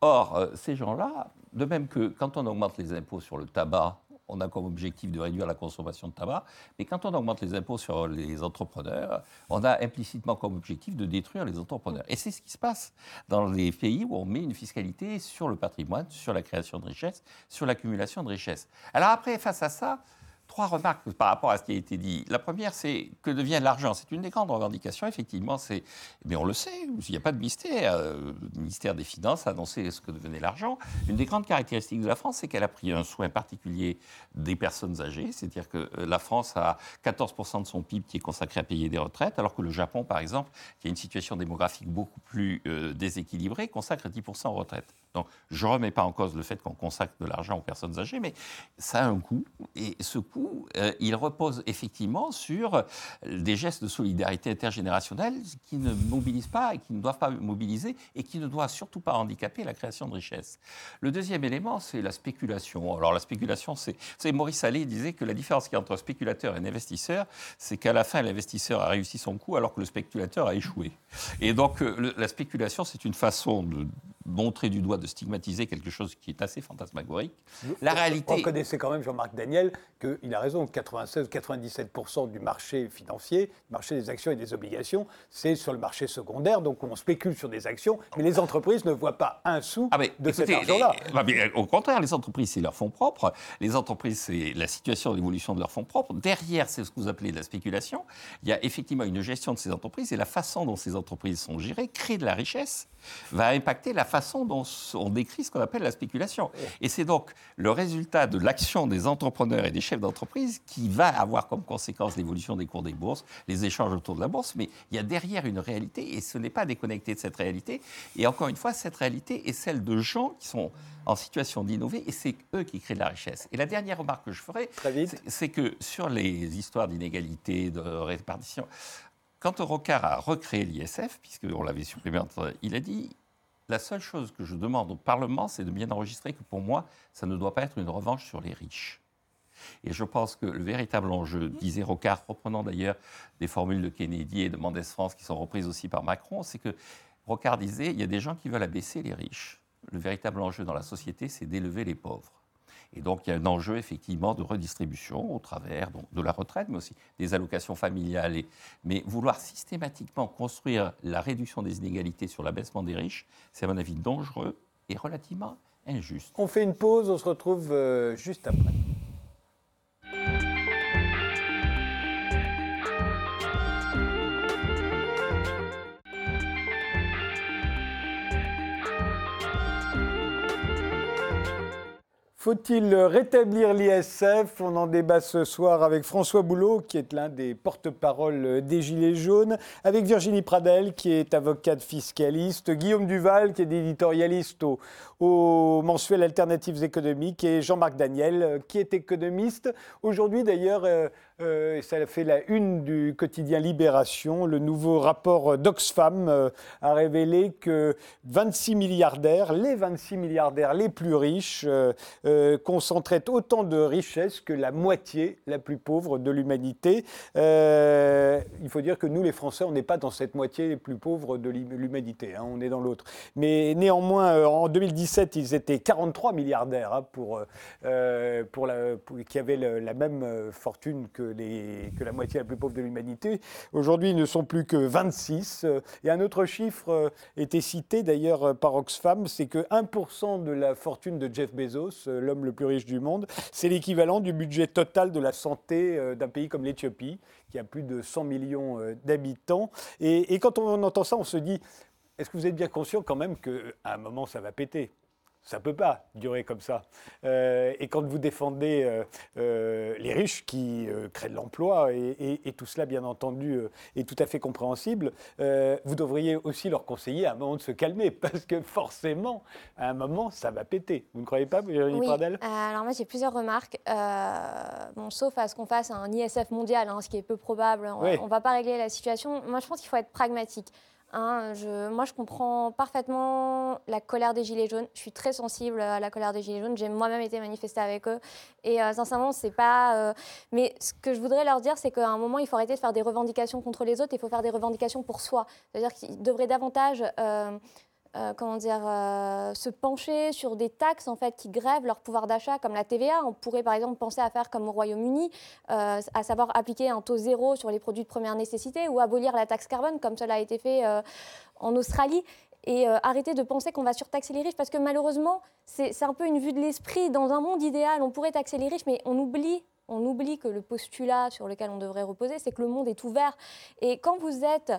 Or, euh, ces gens-là, de même que quand on augmente les impôts sur le tabac, on a comme objectif de réduire la consommation de tabac, mais quand on augmente les impôts sur les entrepreneurs, on a implicitement comme objectif de détruire les entrepreneurs. Et c'est ce qui se passe dans les pays où on met une fiscalité sur le patrimoine, sur la création de richesses, sur l'accumulation de richesses. Alors après, face à ça, Trois remarques par rapport à ce qui a été dit. La première, c'est que devient l'argent C'est une des grandes revendications, effectivement. Mais on le sait, il n'y a pas de mystère. Euh, Le ministère des Finances a annoncé ce que devenait l'argent. Une des grandes caractéristiques de la France, c'est qu'elle a pris un soin particulier des personnes âgées. C'est-à-dire que euh, la France a 14% de son PIB qui est consacré à payer des retraites, alors que le Japon, par exemple, qui a une situation démographique beaucoup plus euh, déséquilibrée, consacre 10% aux retraites. Donc, je ne remets pas en cause le fait qu'on consacre de l'argent aux personnes âgées, mais ça a un coût. Et ce coût, euh, il repose effectivement sur euh, des gestes de solidarité intergénérationnelle qui ne mobilisent pas et qui ne doivent pas mobiliser et qui ne doivent surtout pas handicaper la création de richesses. Le deuxième élément, c'est la spéculation. Alors, la spéculation, c'est. Maurice Allais disait que la différence qu'il y a entre spéculateur et investisseur, c'est qu'à la fin, l'investisseur a réussi son coup alors que le spéculateur a échoué. Et donc, euh, la spéculation, c'est une façon de montrer du doigt, de stigmatiser quelque chose qui est assez fantasmagorique. La Vous réalité. reconnaissez quand même, Jean-Marc Daniel, qu'il a raison. 96-97% du marché financier, du marché des actions et des obligations, c'est sur le marché secondaire. Donc on spécule sur des actions, mais les entreprises ne voient pas un sou Ah, mais de cet écoutez, argent-là. les- bah, mais, au contraire, les entreprises, c'est leur fonds propres. Les entreprises, c'est la situation d'évolution de leurs fonds propres. Derrière, c'est ce que vous appelez de la spéculation. Il y a effectivement une gestion de ces entreprises et la façon dont ces entreprises sont gérées crée de la richesse, va impacter la façon dont on décrit ce qu'on appelle la spéculation. Et c'est donc le résultat de l'action des entrepreneurs et des chefs d'entreprise qui va avoir comme conséquence l'évolution des cours des bourses, les échanges autour de la bourse. Mais il y a derrière une réalité et ce n'est pas déconnecté de cette réalité. Et encore une fois, cette réalité est celle de gens qui sont en situation d'innover et c'est eux qui créent de la richesse. Et la dernière remarque que je ferai, c'est- que sur les histoires d'inégalité, de répartition, quand Rocard a recréé l'ISF, puisqu'on l'avait supprimé, il a dit la seule chose que je demande au Parlement, c'est de bien enregistrer que pour moi, ça ne doit pas être une revanche sur les riches. Et je pense que le véritable enjeu, disait Rocard, reprenant d'ailleurs des formules de Kennedy et de Mendès France qui sont reprises aussi par Macron, c'est que Rocard disait il y a des gens qui veulent abaisser les riches. Le véritable enjeu dans la société, c'est d'élever les pauvres. Et donc, il y a un enjeu effectivement de redistribution au travers donc, de la retraite, mais aussi des allocations familiales. Mais vouloir systématiquement construire la réduction des inégalités sur l'abaissement des riches, c'est à mon avis dangereux et relativement injuste. On fait une pause, on se retrouve euh, juste après. Faut-il rétablir l'ISF? On en débat ce soir avec François Boulot, qui est l'un des porte-parole des Gilets jaunes, avec Virginie Pradel, qui est avocate fiscaliste, Guillaume Duval, qui est éditorialiste au, au mensuel Alternatives économiques, et Jean-Marc Daniel, euh, qui est économiste. Aujourd'hui, d'ailleurs, euh, ça a fait la une du quotidien Libération. Le nouveau rapport d'Oxfam euh, a révélé que 26 milliardaires, les 26 milliardaires les plus riches, euh, euh, concentraient autant de richesses que la moitié la plus pauvre de l'humanité. Il faut dire que nous, les Français, on n'est pas dans cette moitié les plus pauvres de l'hum- l'humanité, hein, on est dans l'autre. Mais néanmoins, en 2017, ils étaient 43 milliardaires hein, pour, qui avaient la même fortune que, que la moitié la plus pauvre de l'humanité. Aujourd'hui, ils ne sont plus que 26. euh, Et un autre chiffre euh, était cité d'ailleurs euh, par Oxfam, c'est que 1% de la fortune de Jeff Bezos, euh, l'homme le plus riche du monde, c'est l'équivalent du budget total de la santé d'un pays comme l'Éthiopie, qui a plus de 100 millions d'habitants. Et, et quand on entend ça, on se dit, est-ce que vous êtes bien conscient quand même qu'à un moment, ça va péter? Ça ne peut pas durer comme ça. Euh, et quand vous défendez euh, euh, les riches qui créent de l'emploi, et, tout cela, bien entendu, est tout à fait compréhensible, vous devriez aussi leur conseiller à un moment de se calmer, parce que forcément, à un moment, ça va péter. Vous ne croyez pas, Virginie oui. alors moi, j'ai plusieurs remarques. bon, sauf à ce qu'on fasse un ISF mondial, hein, ce qui est peu probable. On ne va pas régler la situation. Moi, je pense qu'il faut être pragmatique. Hein, moi, je comprends parfaitement la colère des Gilets jaunes. Je suis très sensible à la colère des Gilets jaunes. J'ai moi-même été manifestée avec eux. Et euh, sincèrement, c'est pas. Euh, mais ce que je voudrais leur dire, c'est qu'à un moment, il faut arrêter de faire des revendications contre les autres. Il faut faire des revendications pour soi. C'est-à-dire qu'ils devraient davantage. Euh, euh, comment dire, euh, se pencher sur des taxes en fait qui grèvent leur pouvoir d'achat, comme la TVA. On pourrait par exemple penser à faire comme au Royaume-Uni, euh, à savoir appliquer un taux zéro sur les produits de première nécessité ou abolir la taxe carbone, comme cela a été fait en Australie. Et arrêter de penser qu'on va surtaxer les riches, parce que malheureusement, c'est un peu une vue de l'esprit. Dans un monde idéal, on pourrait taxer les riches, mais on oublie on oublie que le postulat sur lequel on devrait reposer, c'est que le monde est ouvert. Et quand vous êtes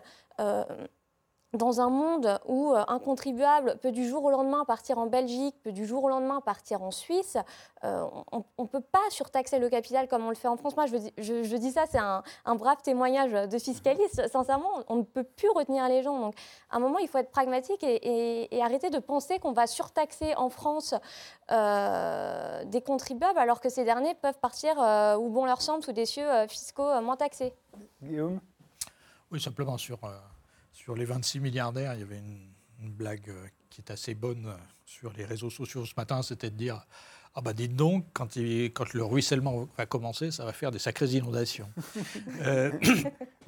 dans un monde où euh, un contribuable peut du jour au lendemain partir en Belgique, peut du jour au lendemain partir en Suisse, euh, on ne peut pas surtaxer le capital comme on le fait en France. Moi, je, dis ça, c'est un, brave témoignage de fiscaliste. Sincèrement, on ne peut plus retenir les gens. Donc, à un moment, il faut être pragmatique et, arrêter de penser qu'on va surtaxer en France euh, des contribuables alors que ces derniers peuvent partir où bon leur semble sous des cieux fiscaux moins taxés. Guillaume? Oui, simplement sur sur les 26 milliardaires, il y avait une, blague euh, qui est assez bonne euh, sur les réseaux sociaux ce matin, c'était de dire ah bah dites donc, quand, quand, le ruissellement va commencer, ça va faire des sacrées inondations. Euh,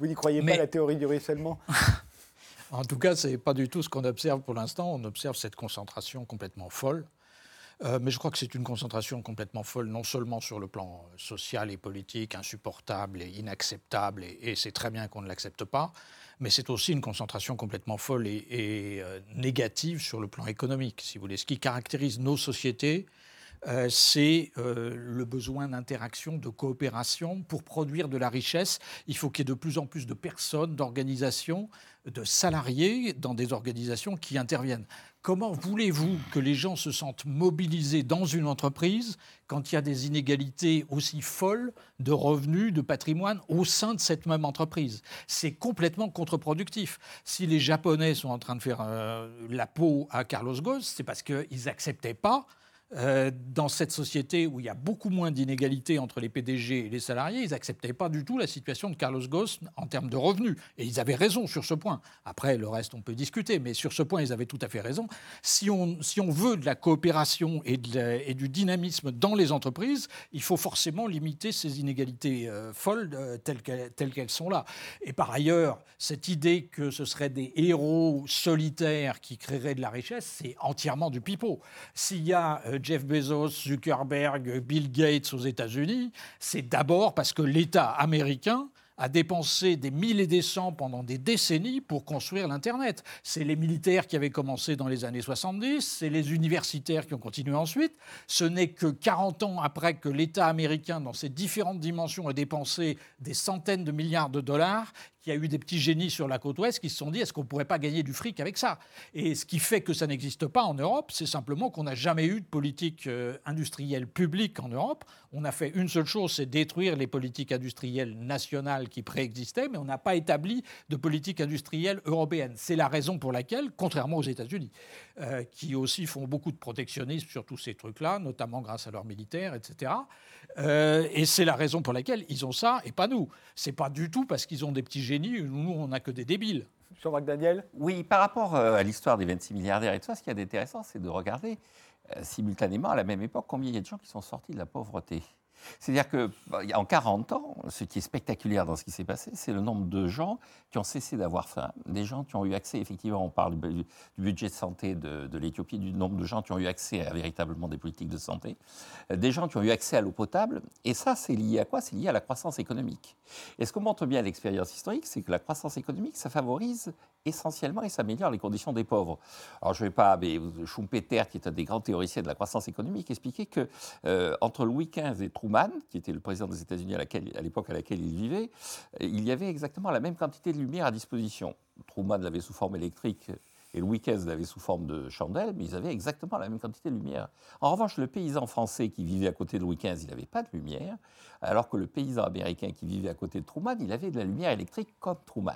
Vous n'y croyez pas à la théorie du ruissellement? En tout cas, ce n'est pas du tout ce qu'on observe pour l'instant. On observe cette concentration complètement folle. Mais je crois que c'est une concentration complètement folle, non seulement sur le plan social et politique, insupportable et inacceptable, et c'est très bien qu'on ne l'accepte pas, mais c'est aussi une concentration complètement folle et, euh, négative sur le plan économique, si vous voulez. Ce qui caractérise nos sociétés, euh, c'est euh, le besoin d'interaction, de coopération. Pour produire de la richesse, il faut qu'il y ait de plus en plus de personnes, d'organisations, de salariés dans des organisations qui interviennent. Comment voulez-vous que les gens se sentent mobilisés dans une entreprise quand il y a des inégalités aussi folles de revenus, de patrimoine au sein de cette même entreprise? C'est complètement contre-productif. Si les Japonais sont en train de faire euh, la peau à Carlos Ghosn, c'est parce qu'ils n'acceptaient pas euh, dans cette société où il y a beaucoup moins d'inégalités entre les PDG et les salariés, ils n'acceptaient pas du tout la situation de Carlos Ghosn en termes de revenus. Et ils avaient raison sur ce point. Après, le reste, on peut discuter, mais sur ce point, ils avaient tout à fait raison. Si on, si on veut de la coopération et, du dynamisme dans les entreprises, il faut forcément limiter ces inégalités euh, folles euh, telles qu'elles sont là. Et par ailleurs, cette idée que ce seraient des héros solitaires qui créeraient de la richesse, c'est entièrement du pipeau. S'il y a Jeff Bezos, Zuckerberg, Bill Gates aux États-Unis, c'est d'abord parce que l'État américain a dépensé des mille et des cents pendant des décennies pour construire l'Internet. C'est les militaires qui avaient commencé dans les années 70, c'est les universitaires qui ont continué ensuite. Ce n'est que 40 ans après que l'État américain, dans ses différentes dimensions, a dépensé des centaines de milliards de dollars il y a eu des petits génies sur la côte ouest qui se sont dit est-ce qu'on ne pourrait pas gagner du fric avec ça? Et ce qui fait que ça n'existe pas en Europe, c'est simplement qu'on n'a jamais eu de politique euh, industrielle publique en Europe. On a fait une seule chose, c'est détruire les politiques industrielles nationales qui préexistaient, mais on n'a pas établi de politique industrielle européenne. C'est la raison pour laquelle, contrairement aux États-Unis, euh, qui aussi font beaucoup de protectionnisme sur tous ces trucs-là, notamment grâce à leurs militaires, etc. Euh, et c'est la raison pour laquelle ils ont ça et pas nous. C'est pas du tout parce qu'ils ont des petits génies, nous on n'a que des débiles. Jean-Marc Daniel? Oui, par rapport euh, à l'histoire des 26 milliardaires et tout ça, ce qui est intéressant, c'est de regarder simultanément, à la même époque, combien il y a de gens qui sont sortis de la pauvreté. C'est-à-dire qu'en bah, 40 ans, ce qui est spectaculaire dans ce qui s'est passé, c'est le nombre de gens qui ont cessé d'avoir faim, des gens qui ont eu accès, effectivement, on parle du budget de santé de, l'Éthiopie, du nombre de gens qui ont eu accès à véritablement des politiques de santé, euh, des gens qui ont eu accès à l'eau potable, et ça, c'est lié à quoi? C'est lié à la croissance économique. Et ce que montre bien l'expérience historique, c'est que la croissance économique, ça favorise essentiellement et ça améliore les conditions des pauvres. Alors je ne vais pas, mais Schumpeter, qui est un des grands théoriciens de la croissance économique, expliquait que euh, entre Louis XV et Truman, qui était le président des États-Unis à l'époque à, laquelle il vivait, euh, il y avait exactement la même quantité de lumière à disposition. Truman l'avait sous forme électrique Et week-end, ils l'avaient sous forme de chandelle, mais ils avaient exactement la même quantité de lumière. En revanche, le paysan français qui vivait à côté de Louis XV, il n'avait pas de lumière, alors que le paysan américain qui vivait à côté de Truman, il avait de la lumière électrique comme Truman.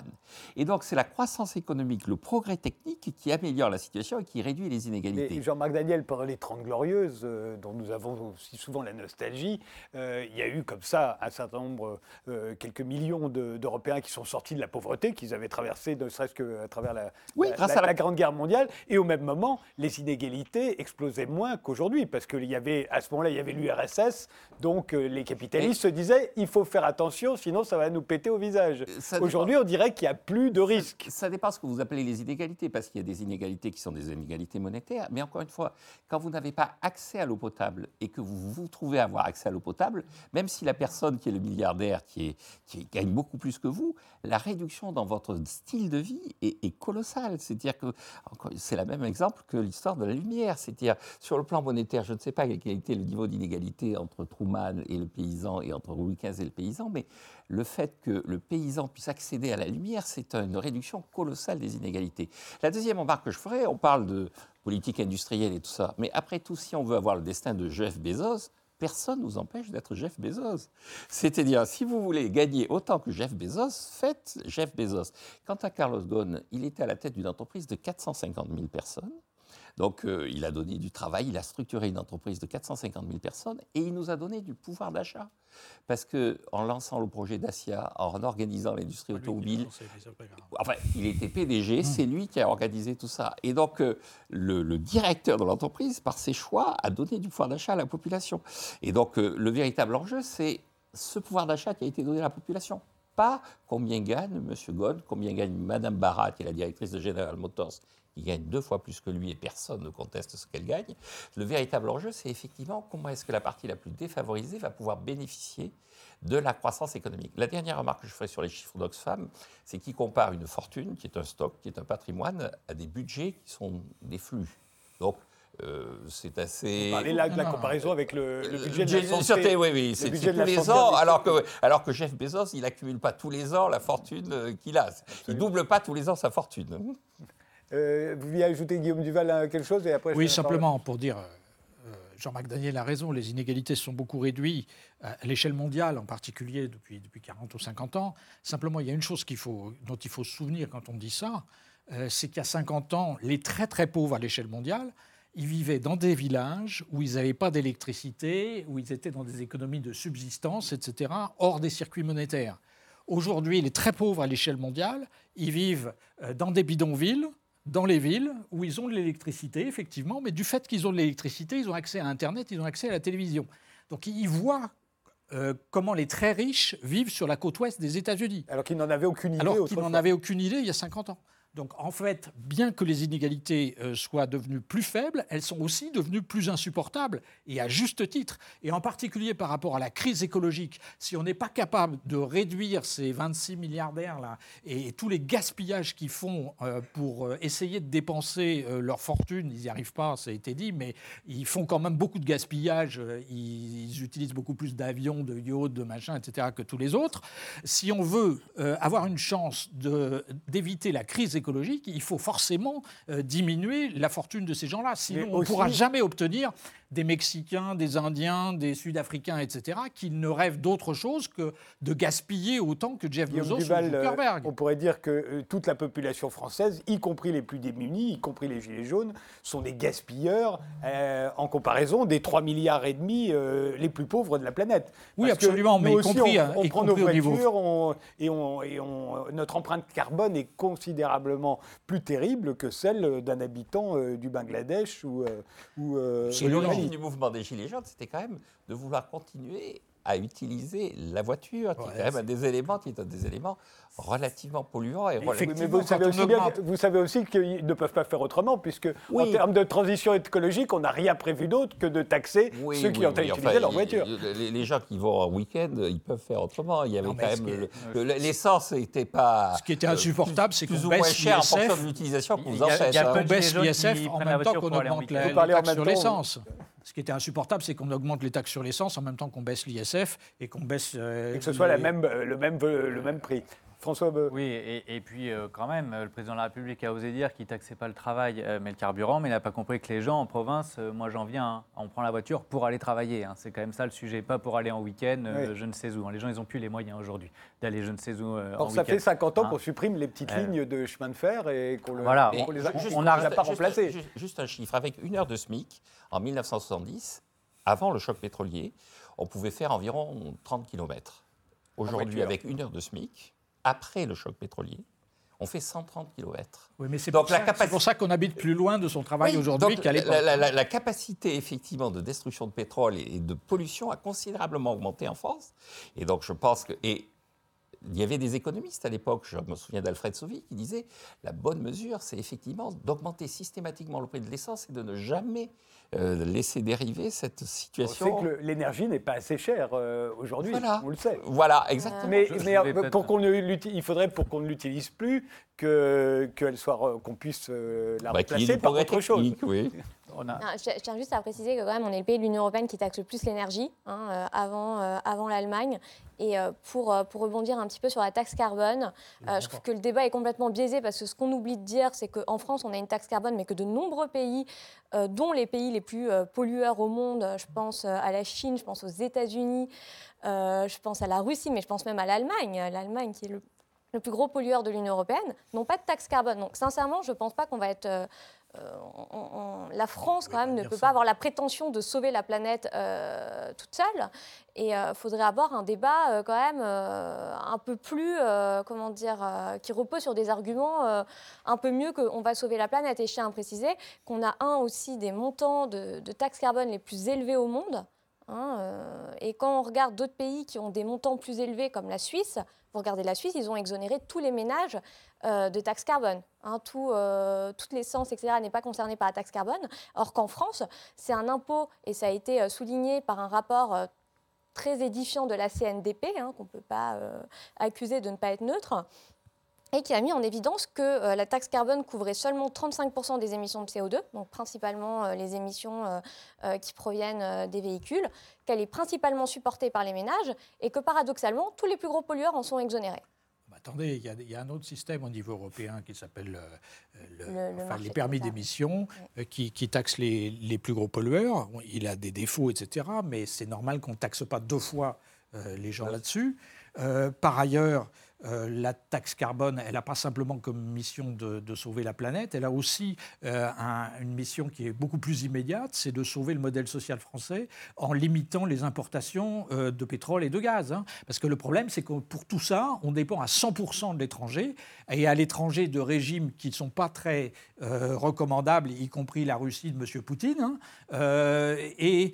Et donc, c'est la croissance économique, le progrès technique qui améliore la situation et qui réduit les inégalités. Jean-Marc Daniel, pendant les Trente Glorieuses, euh, dont nous avons aussi souvent la nostalgie, euh, il y a eu comme ça un certain nombre, euh, quelques millions de- d'Européens qui sont sortis de la pauvreté, qu'ils avaient traversé ne serait-ce qu'à travers la, Oui, la- grâce la- à la- la Grande Guerre mondiale. Et au même moment, les inégalités explosaient moins qu'aujourd'hui, parce qu'il y avait, à ce moment-là, il y avait l'URSS, donc les capitalistes se disaient, il faut faire attention, sinon ça va nous péter au visage. ça dépend. Aujourd'hui, on dirait qu'il n'y a plus de risque. Ça dépend ce que vous appelez les inégalités, parce qu'il y a des inégalités qui sont des inégalités monétaires. Mais encore une fois, quand vous n'avez pas accès à l'eau potable et que vous vous trouvez à avoir accès à l'eau potable, même si la personne qui est le milliardaire, qui, est, qui gagne beaucoup plus que vous, la réduction dans votre style de vie est, est colossale. C'est-à-dire que c'est le même exemple que l'histoire de la lumière. C'est-à-dire, sur le plan monétaire, je ne sais pas quel était le niveau d'inégalité entre Truman et le paysan entre Louis XV et le paysan, mais le fait que le paysan puisse accéder à la lumière, c'est une réduction colossale des inégalités. La deuxième remarque que je ferai, on parle de politique industrielle et tout ça, mais après tout, si on veut avoir le destin de Jeff Bezos, personne ne nous empêche d'être Jeff Bezos. C'est-à-dire, si vous voulez gagner autant que Jeff Bezos, faites Jeff Bezos. Quant à Carlos Ghosn, il était à la tête d'une entreprise de 450 000 personnes. Donc, euh, il a donné du travail, il a structuré une entreprise de 450 000 personnes et il nous a donné du pouvoir d'achat. Parce que en lançant le projet Dacia, en organisant l'industrie automobile, enfin, il était PDG, c'est lui qui a organisé tout ça. Et donc, euh, le, le directeur de l'entreprise, par ses choix, a donné du pouvoir d'achat à la population. Et donc, euh, le véritable enjeu, c'est ce pouvoir d'achat qui a été donné à la population. Pas combien gagne M. God, combien gagne Mme Barat, qui est la directrice de General Motors, qui gagne deux fois plus que lui et personne ne conteste ce qu'elle gagne. Le véritable enjeu, c'est effectivement comment est-ce que la partie la plus défavorisée va pouvoir bénéficier de la croissance économique. La dernière remarque que je ferai sur les chiffres d'Oxfam, c'est qu'ils comparent une fortune, qui est un stock, qui est un patrimoine, à des budgets qui sont des flux. Donc, euh, c'est assez... Vous parlez là de la comparaison avec le, le budget de la santé. sûreté, oui, oui, le c'est la tous les ans, alors que, alors que Jeff Bezos, il n'accumule pas tous les ans la fortune euh, qu'il a. Il double pas tous les ans sa fortune. Euh, vous vouliez ajouter, Guillaume Duval, à quelque chose et après Oui, simplement pour dire, euh, euh, Jean-Marc Daniel a raison, les inégalités sont beaucoup réduites euh, à l'échelle mondiale, en particulier depuis, depuis 40 ou 50 ans. Simplement, il y a une chose faut, dont il faut se souvenir quand on dit ça, euh, c'est qu'il y a 50 ans, les très très pauvres à l'échelle mondiale, ils vivaient dans des villages où ils n'avaient pas d'électricité, où ils étaient dans des économies de subsistance, etc., hors des circuits monétaires. Aujourd'hui, les très pauvres à l'échelle mondiale, ils vivent euh, dans des bidonvilles, dans les villes, où ils ont de l'électricité, effectivement, mais du fait qu'ils ont de l'électricité, ils ont accès à Internet, ils ont accès à la télévision. Donc ils voient euh, comment les très riches vivent sur la côte ouest des États-Unis. Alors qu'ils n'en avaient aucune idée. Alors qu'ils n'en avaient aucune idée il y a 50 ans. Donc en fait, bien que les inégalités euh, soient devenues plus faibles, elles sont aussi devenues plus insupportables, et à juste titre. Et en particulier par rapport à la crise écologique, si on n'est pas capable de réduire ces 26 milliardaires-là et, tous les gaspillages qu'ils font euh, pour euh, essayer de dépenser leur fortune, ils n'y arrivent pas, ça a été dit, mais ils font quand même beaucoup de gaspillage, ils, utilisent beaucoup plus d'avions, de yachts, de machins, etc. que tous les autres. Si on veut avoir une chance d'éviter la crise écologique, il faut forcément euh, diminuer la fortune de ces gens-là. Sinon, on ne pourra jamais obtenir des Mexicains, des Indiens, des Sud-Africains, etc., qui ne rêvent d'autre chose que de gaspiller autant que Jeff Bezos Duval, ou euh, Zuckerberg. on pourrait dire que euh, toute la population française, y compris les plus démunis, y compris les gilets jaunes, sont des gaspilleurs euh, en comparaison des 3 milliards et demi euh, les plus pauvres de la planète. Oui, Parce absolument, mais y compris, on, on y prend nos compris au niveau- voitures on- et, notre empreinte carbone est considérablement plus terrible que celle d'un habitant euh, du Bangladesh ou, euh, ou euh, ou l'origine du mouvement des Gilets jaunes, c'était quand même de vouloir continuer à utiliser la voiture, qui Ouais, est quand même un des éléments, qui est un des éléments relativement polluants et Oui, relativement... mais vous savez, aussi bien, vous savez aussi qu'ils ne peuvent pas faire autrement, puisque en termes de transition écologique, on n'a rien prévu d'autre que de taxer Oui, ceux qui ont oui, utilisé enfin, leur voiture. Les, les gens qui vont en week-end, ils peuvent faire autrement. Il y avait Non, mais quand ce même... qui le- le- L'essence n'était pas... Ce qui était euh, insupportable, c'est qu'on baisse cher en fonction de l'utilisation qu'on en y a- fait. on baisse l'ISF en même temps qu'on augmente les taxes sur l'essence. Ce qui était insupportable, c'est qu'on augmente les taxes sur l'essence en même temps qu'on baisse l'ISF et qu'on baisse. euh, Et que ce soit la les- même, euh, le, même, le même prix. François Beu. Oui, et, et puis euh, quand même, euh, le président de la République a osé dire qu'il taxait pas le travail, euh, mais le carburant, mais il n'a pas compris que les gens en province, euh, moi j'en viens, hein, on prend la voiture pour aller travailler. hein. c'est quand même ça le sujet, pas pour aller en week-end, Oui. je ne sais où. hein. Les gens, ils n'ont plus les moyens aujourd'hui d'aller je ne sais où euh, en Or, ça fait 50 ans Hein. qu'on supprime les petites lignes de chemin de fer et qu'on le- Voilà, qu'on on- les a, Juste- on juste- pas juste- remplacé. Juste, juste un chiffre. Avec une heure de SMIC, en 1970, avant le choc pétrolier, on pouvait faire environ 30 km. Aujourd'hui, voiture. avec une heure de SMIC, après le choc pétrolier, on fait 130 km. Oui, mais c'est Donc, pour, pour ça qu'on habite plus loin de son travail Oui, aujourd'hui qu'à l'époque. la, la- la- la capacité effectivement de destruction de pétrole et de pollution a considérablement augmenté en France. Et donc je pense que et il y avait des économistes à l'époque, je me souviens d'Alfred Sauvy, qui disait la bonne mesure, c'est effectivement d'augmenter systématiquement le prix de l'essence et de ne jamais euh, laisser dériver cette On situation. sait que le- l'énergie n'est pas assez chère euh, aujourd'hui, Voilà. on le sait. Voilà, exactement. Mais, Je- je mais, vais euh, pour qu'on il faudrait pour qu'on ne l'utilise plus que qu'elle soit qu'on puisse euh, la Bah, qu'il y ait remplacer par autre chose. technique, oui. On a- Non, je, je tiens juste à préciser que quand même, on est le pays de l'Union européenne qui taxe le plus l'énergie hein, euh, avant, euh, avant l'Allemagne. Et euh, pour, pour rebondir un petit peu sur la taxe carbone, euh, je trouve que le débat est complètement biaisé parce que ce qu'on oublie de dire, c'est qu'en France, on a une taxe carbone, mais que de nombreux pays, euh, dont les pays les plus euh, pollueurs au monde, je pense à la Chine, je pense aux États-Unis, je pense à la Russie, mais je pense même à l'Allemagne, l'Allemagne qui est le le plus gros pollueur de l'Union européenne, n'ont pas de taxe carbone. Donc sincèrement, je ne pense pas qu'on va être... euh, euh, on- on- la France, quand même, ne peut ça. pas avoir la prétention de sauver la planète euh, toute seule. Et il faudrait avoir un débat euh, quand même euh, un peu plus, euh, comment dire, euh, qui repose sur des arguments euh, un peu mieux qu'on va sauver la planète. Et je tiens à préciser qu'on a un aussi des montants de, de taxes carbone les plus élevés au monde. Hein, euh, et quand on regarde d'autres pays qui ont des montants plus élevés comme la Suisse, vous regardez la Suisse, ils ont exonéré tous les ménages euh, de taxes carbone. Hein, tout, euh, toute l'essence, etc., n'est pas concernée par la taxe carbone. Or qu'en France, c'est un impôt, et ça a été souligné par un rapport très édifiant de la CNDP, hein, qu'on ne peut pas accuser de ne pas être neutre, et qui a mis en évidence que euh, la taxe carbone couvrait seulement 35% des émissions de CO2, donc principalement euh, les émissions euh, euh, qui proviennent euh, des véhicules, qu'elle est principalement supportée par les ménages, et que paradoxalement, tous les plus gros pollueurs en sont exonérés. Bah, attendez, il y, a- il y a un autre système au niveau européen qui s'appelle le- Le- le enfin, marché les permis d'émission, qui, qui taxe les, les plus gros pollueurs. Il a des défauts, etc. Mais c'est normal qu'on ne taxe pas deux fois euh, les gens là-dessus. Euh, par ailleurs, euh, la taxe carbone, elle n'a pas simplement comme mission de, sauver la planète, elle a aussi euh, un- une mission qui est beaucoup plus immédiate, c'est de sauver le modèle social français en limitant les importations euh, de pétrole et de gaz. hein. Parce que le problème, c'est que pour tout ça, on dépend à 100% de l'étranger, et à l'étranger de régimes qui ne sont pas très recommandables, y compris la Russie de M. Poutine. hein. Et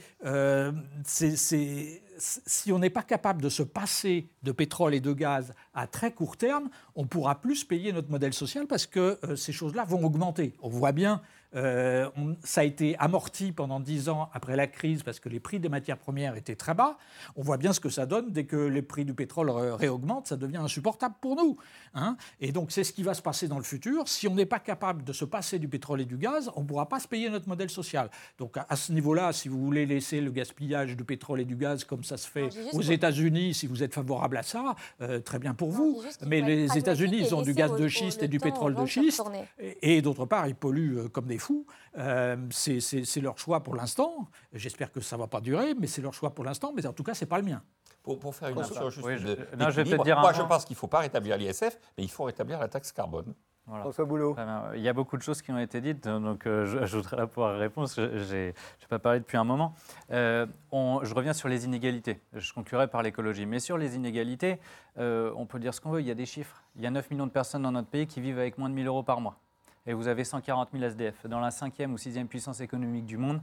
c'est- si on n'est pas capable de se passer de pétrole et de gaz à très court terme, on pourra plus payer notre modèle social parce que euh, ces choses-là vont augmenter. On voit bien, euh, on- ça a été amorti pendant 10 ans après la crise parce que les prix des matières premières étaient très bas. On voit bien ce que ça donne dès que les prix du pétrole ré- réaugmentent, ça devient insupportable pour nous. hein. Et donc c'est ce qui va se passer dans le futur. Si on n'est pas capable de se passer du pétrole et du gaz, on ne pourra pas se payer notre modèle social. Donc à, à ce niveau-là, si vous voulez laisser le gaspillage du pétrole et du gaz comme ça se fait Non, aux États-Unis, si vous êtes favorable à ça, euh, très bien pour Non, vous. Mais les pragmatique États-Unis, ils ont du gaz de schiste et du pétrole de schiste. Et, et d'autre part, ils polluent euh, comme des fous. Euh, c'est- leur choix pour l'instant. J'espère que ça ne va pas durer, mais c'est leur choix pour l'instant. Mais en tout cas, ce n'est pas le mien. Pour, pour faire une juste Oui, je- de- non, je vais peut-être dire un Moi, point. je pense qu'il ne faut pas rétablir l'ISF, mais il faut rétablir la taxe carbone. Voilà. François Boulot. Il y a beaucoup de choses qui ont été dites, donc euh, je- j'ajouterai la pouvoir réponse. Je n'ai pas parlé depuis un moment. Euh, on- je reviens sur les inégalités. Je conclurai par l'écologie. Mais sur les inégalités, euh, on peut dire ce qu'on veut. Il y a des chiffres. Il y a 9 millions de personnes dans notre pays qui vivent avec moins de 1000 euros par mois. Et vous avez 140 000 SDF. Dans la cinquième ou sixième puissance économique du monde,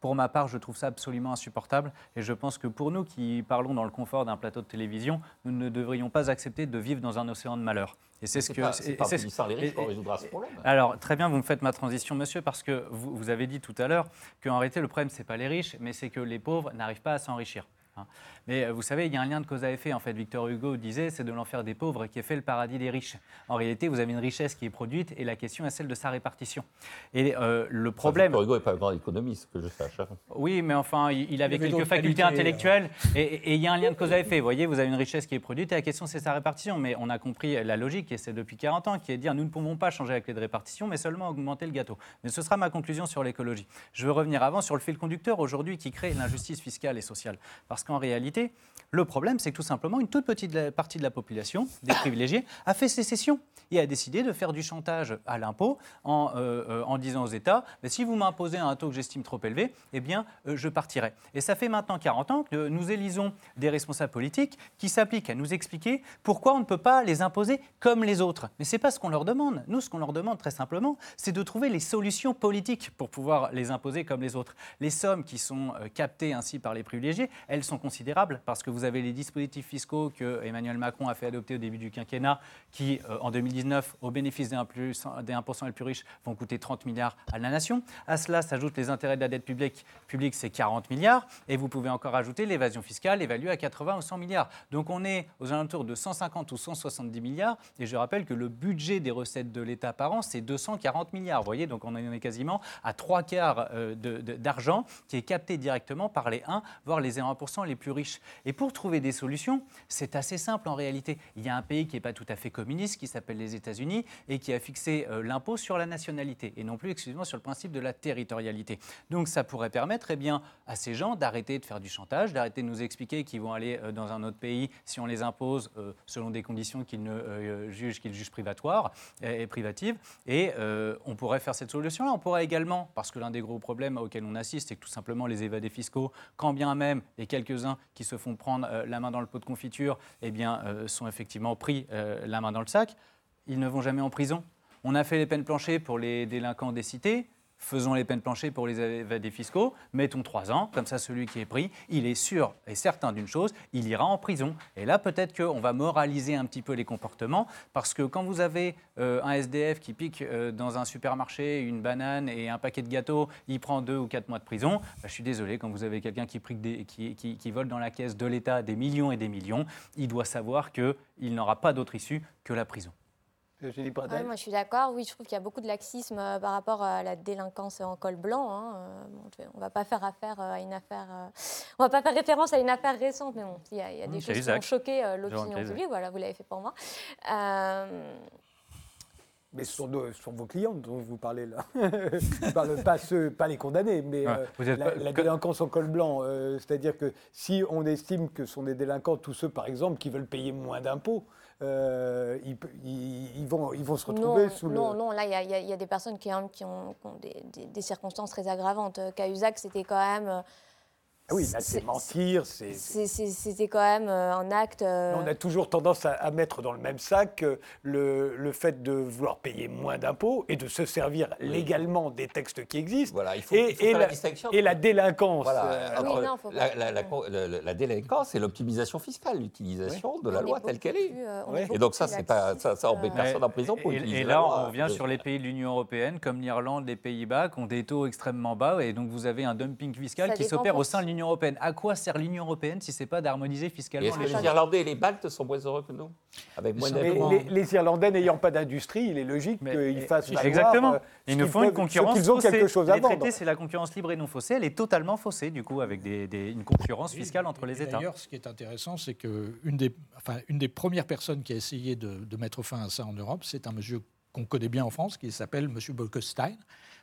pour ma part, je trouve ça absolument insupportable. Et je pense que pour nous qui parlons dans le confort d'un plateau de télévision, nous ne devrions pas accepter de vivre dans un océan de malheur. Et c'est ce C'est que. c'est pas c'est les riches qu'on résoudra ce problème. alors, très bien, vous me faites ma transition, monsieur, parce que vous, vous avez dit tout à l'heure qu'en réalité, le problème, ce n'est pas les riches, mais c'est que les pauvres n'arrivent pas à s'enrichir. Hein. Mais euh, vous savez, il y a un lien de cause à effet. En fait, Victor Hugo disait, c'est de l'enfer des pauvres qui est fait le paradis des riches. En réalité, vous avez une richesse qui est produite et la question est celle de sa répartition. Et euh, le problème. Victor Hugo n'est pas un grand économiste, que je sache. hein. Oui, mais enfin, il avait, quelques facultés qualités, intellectuelles et, et il y a un lien de cause à effet. Vous voyez, vous avez une richesse qui est produite et la question, c'est sa répartition. Mais on a compris la logique, et c'est depuis 40 ans, qui est de dire nous ne pouvons pas changer la clé de répartition, mais seulement augmenter le gâteau. Mais ce sera ma conclusion sur l'écologie. Je veux revenir avant sur le fil conducteur aujourd'hui qui crée l'injustice fiscale et sociale. Parce qu'en réalité, le problème, c'est que tout simplement, une toute petite partie de la population, des privilégiés, a fait sécession et a décidé de faire du chantage à l'impôt en, euh, euh, disant aux États mais si vous m'imposez un taux que j'estime trop élevé, eh bien, euh, je partirai. Et ça fait maintenant 40 ans que nous élisons des responsables politiques qui s'appliquent à nous expliquer pourquoi on ne peut pas les imposer comme les autres. Mais ce n'est pas ce qu'on leur demande. Nous, ce qu'on leur demande très simplement, c'est de trouver les solutions politiques pour pouvoir les imposer comme les autres. Les sommes qui sont captées ainsi par les privilégiés, elles considérables parce que vous avez les dispositifs fiscaux que Emmanuel Macron a fait adopter au début du quinquennat qui, euh, en 2019, au bénéfice des 1%, des 1% les plus riches, vont coûter 30 milliards à la nation. À cela s'ajoutent les intérêts de la dette publique, publique c'est 40 milliards. Et vous pouvez encore ajouter l'évasion fiscale évaluée à 80 ou 100 milliards. Donc on est aux alentours de 150 ou 170 milliards. Et je rappelle que le budget des recettes de l'État par an, c'est 240 milliards. Vous voyez, donc on en est quasiment à trois quarts euh, d'argent qui est capté directement par les 1, voire les 0,1% les plus riches. Et pour trouver des solutions, c'est assez simple en réalité. Il y a un pays qui n'est pas tout à fait communiste, qui s'appelle les États-Unis, et qui a fixé euh, l'impôt sur la nationalité, et non plus exclusivement sur le principe de la territorialité. Donc ça pourrait permettre eh bien, à ces gens d'arrêter de faire du chantage, d'arrêter de nous expliquer qu'ils vont aller euh, dans un autre pays si on les impose euh, selon des conditions qu'ils jugent, privatoires et, privatives. Et on pourrait faire cette solution-là. On pourrait également, parce que l'un des gros problèmes auxquels on assiste, c'est que tout simplement les évadés fiscaux, quand bien même les qui se font prendre euh, la main dans le pot de confiture, eh bien, euh, sont effectivement pris euh, la main dans le sac, ils ne vont jamais en prison. On a fait les peines planchées pour les délinquants des cités. Faisons les peines planchées pour les évadés fiscaux. Mettons trois ans, comme ça celui qui est pris, il est sûr et certain d'une chose, il ira en prison. Et là, peut-être qu'on va moraliser un petit peu les comportements, parce que quand vous avez euh, un SDF qui pique euh, dans un supermarché une banane et un paquet de gâteaux, il prend deux ou quatre mois de prison. Bah, je suis désolé, quand vous avez quelqu'un qui, qui- qui vole dans la caisse de l'État des millions et des millions, il doit savoir qu'il n'aura pas d'autre issue que la prison. Eugénie Ouais, Bradel. moi, je suis d'accord. Oui, je trouve qu'il y a beaucoup de laxisme euh, par rapport à la délinquance en col blanc. hein. Euh, on ne va pas faire affaire euh, à une affaire. euh, on va pas faire référence à une affaire récente, mais bon, il y a, il y a Mmh, des choses qui ont choqué euh, l'opinion publique. Voilà, vous l'avez fait pour moi. Euh, Mais ce sont, de- ce sont vos clients dont vous parlez là. Je parle pas, ceux, pas les condamnés, mais Ouais, euh, la, pas- la que- délinquance en col blanc. euh, C'est-à-dire que si on estime que sont des délinquants tous ceux, par exemple, qui veulent payer moins d'impôts, euh, ils, vont, ils vont se retrouver non, sous non, le... non, là, il y a- y, y des personnes qui, hein, qui ont, qui ont des, des- des circonstances très aggravantes. Euh, Cahuzac, c'était quand même. Ah oui, là, c'est mentir. c'est- c'est- c'est- c'est- C'était quand même euh, un acte. euh, On a toujours tendance à, à mettre dans le même sac euh, le, le fait de vouloir payer moins d'impôts et de se servir légalement des textes qui existent. Voilà, il faut, et, il faut et faire la, la distinction. et la délinquance. Voilà, euh, Oui, non, faut la, délinquance et l'optimisation fiscale, l'utilisation de la on loi telle qu'elle est. plus, euh, on Ouais. Et donc ça, c'est pas, ça, ça embête euh, personne en prison pour Et, utiliser et la là, loi. on revient sur les pays de l'Union européenne, comme l'Irlande, les Pays-Bas, qui ont des taux extrêmement bas, et donc vous avez un dumping fiscal Ça qui s'opère au sein de l'Union européenne. À quoi sert l'Union européenne si c'est pas d'harmoniser fiscalement est-ce que les Irlandais et les Baltes sont moins heureux que nous Avec moins Mais d'impôts les, les Irlandais n'ayant pas d'industrie, il est logique qu'ils et- fassent Exactement. euh, Ils ce nous font une ce concurrence qu'ils ont faussée. quelque chose à les vendre. traités, c'est la concurrence libre et non faussée. Elle est totalement faussée, du coup, avec des- des- une concurrence fiscale entre les États. D'ailleurs, ce qui est intéressant, c'est qu'une des, enfin, une des premières personnes qui a essayé de, de mettre fin à ça en Europe, c'est un monsieur qu'on connaît bien en France, qui s'appelle M. Bolkestein,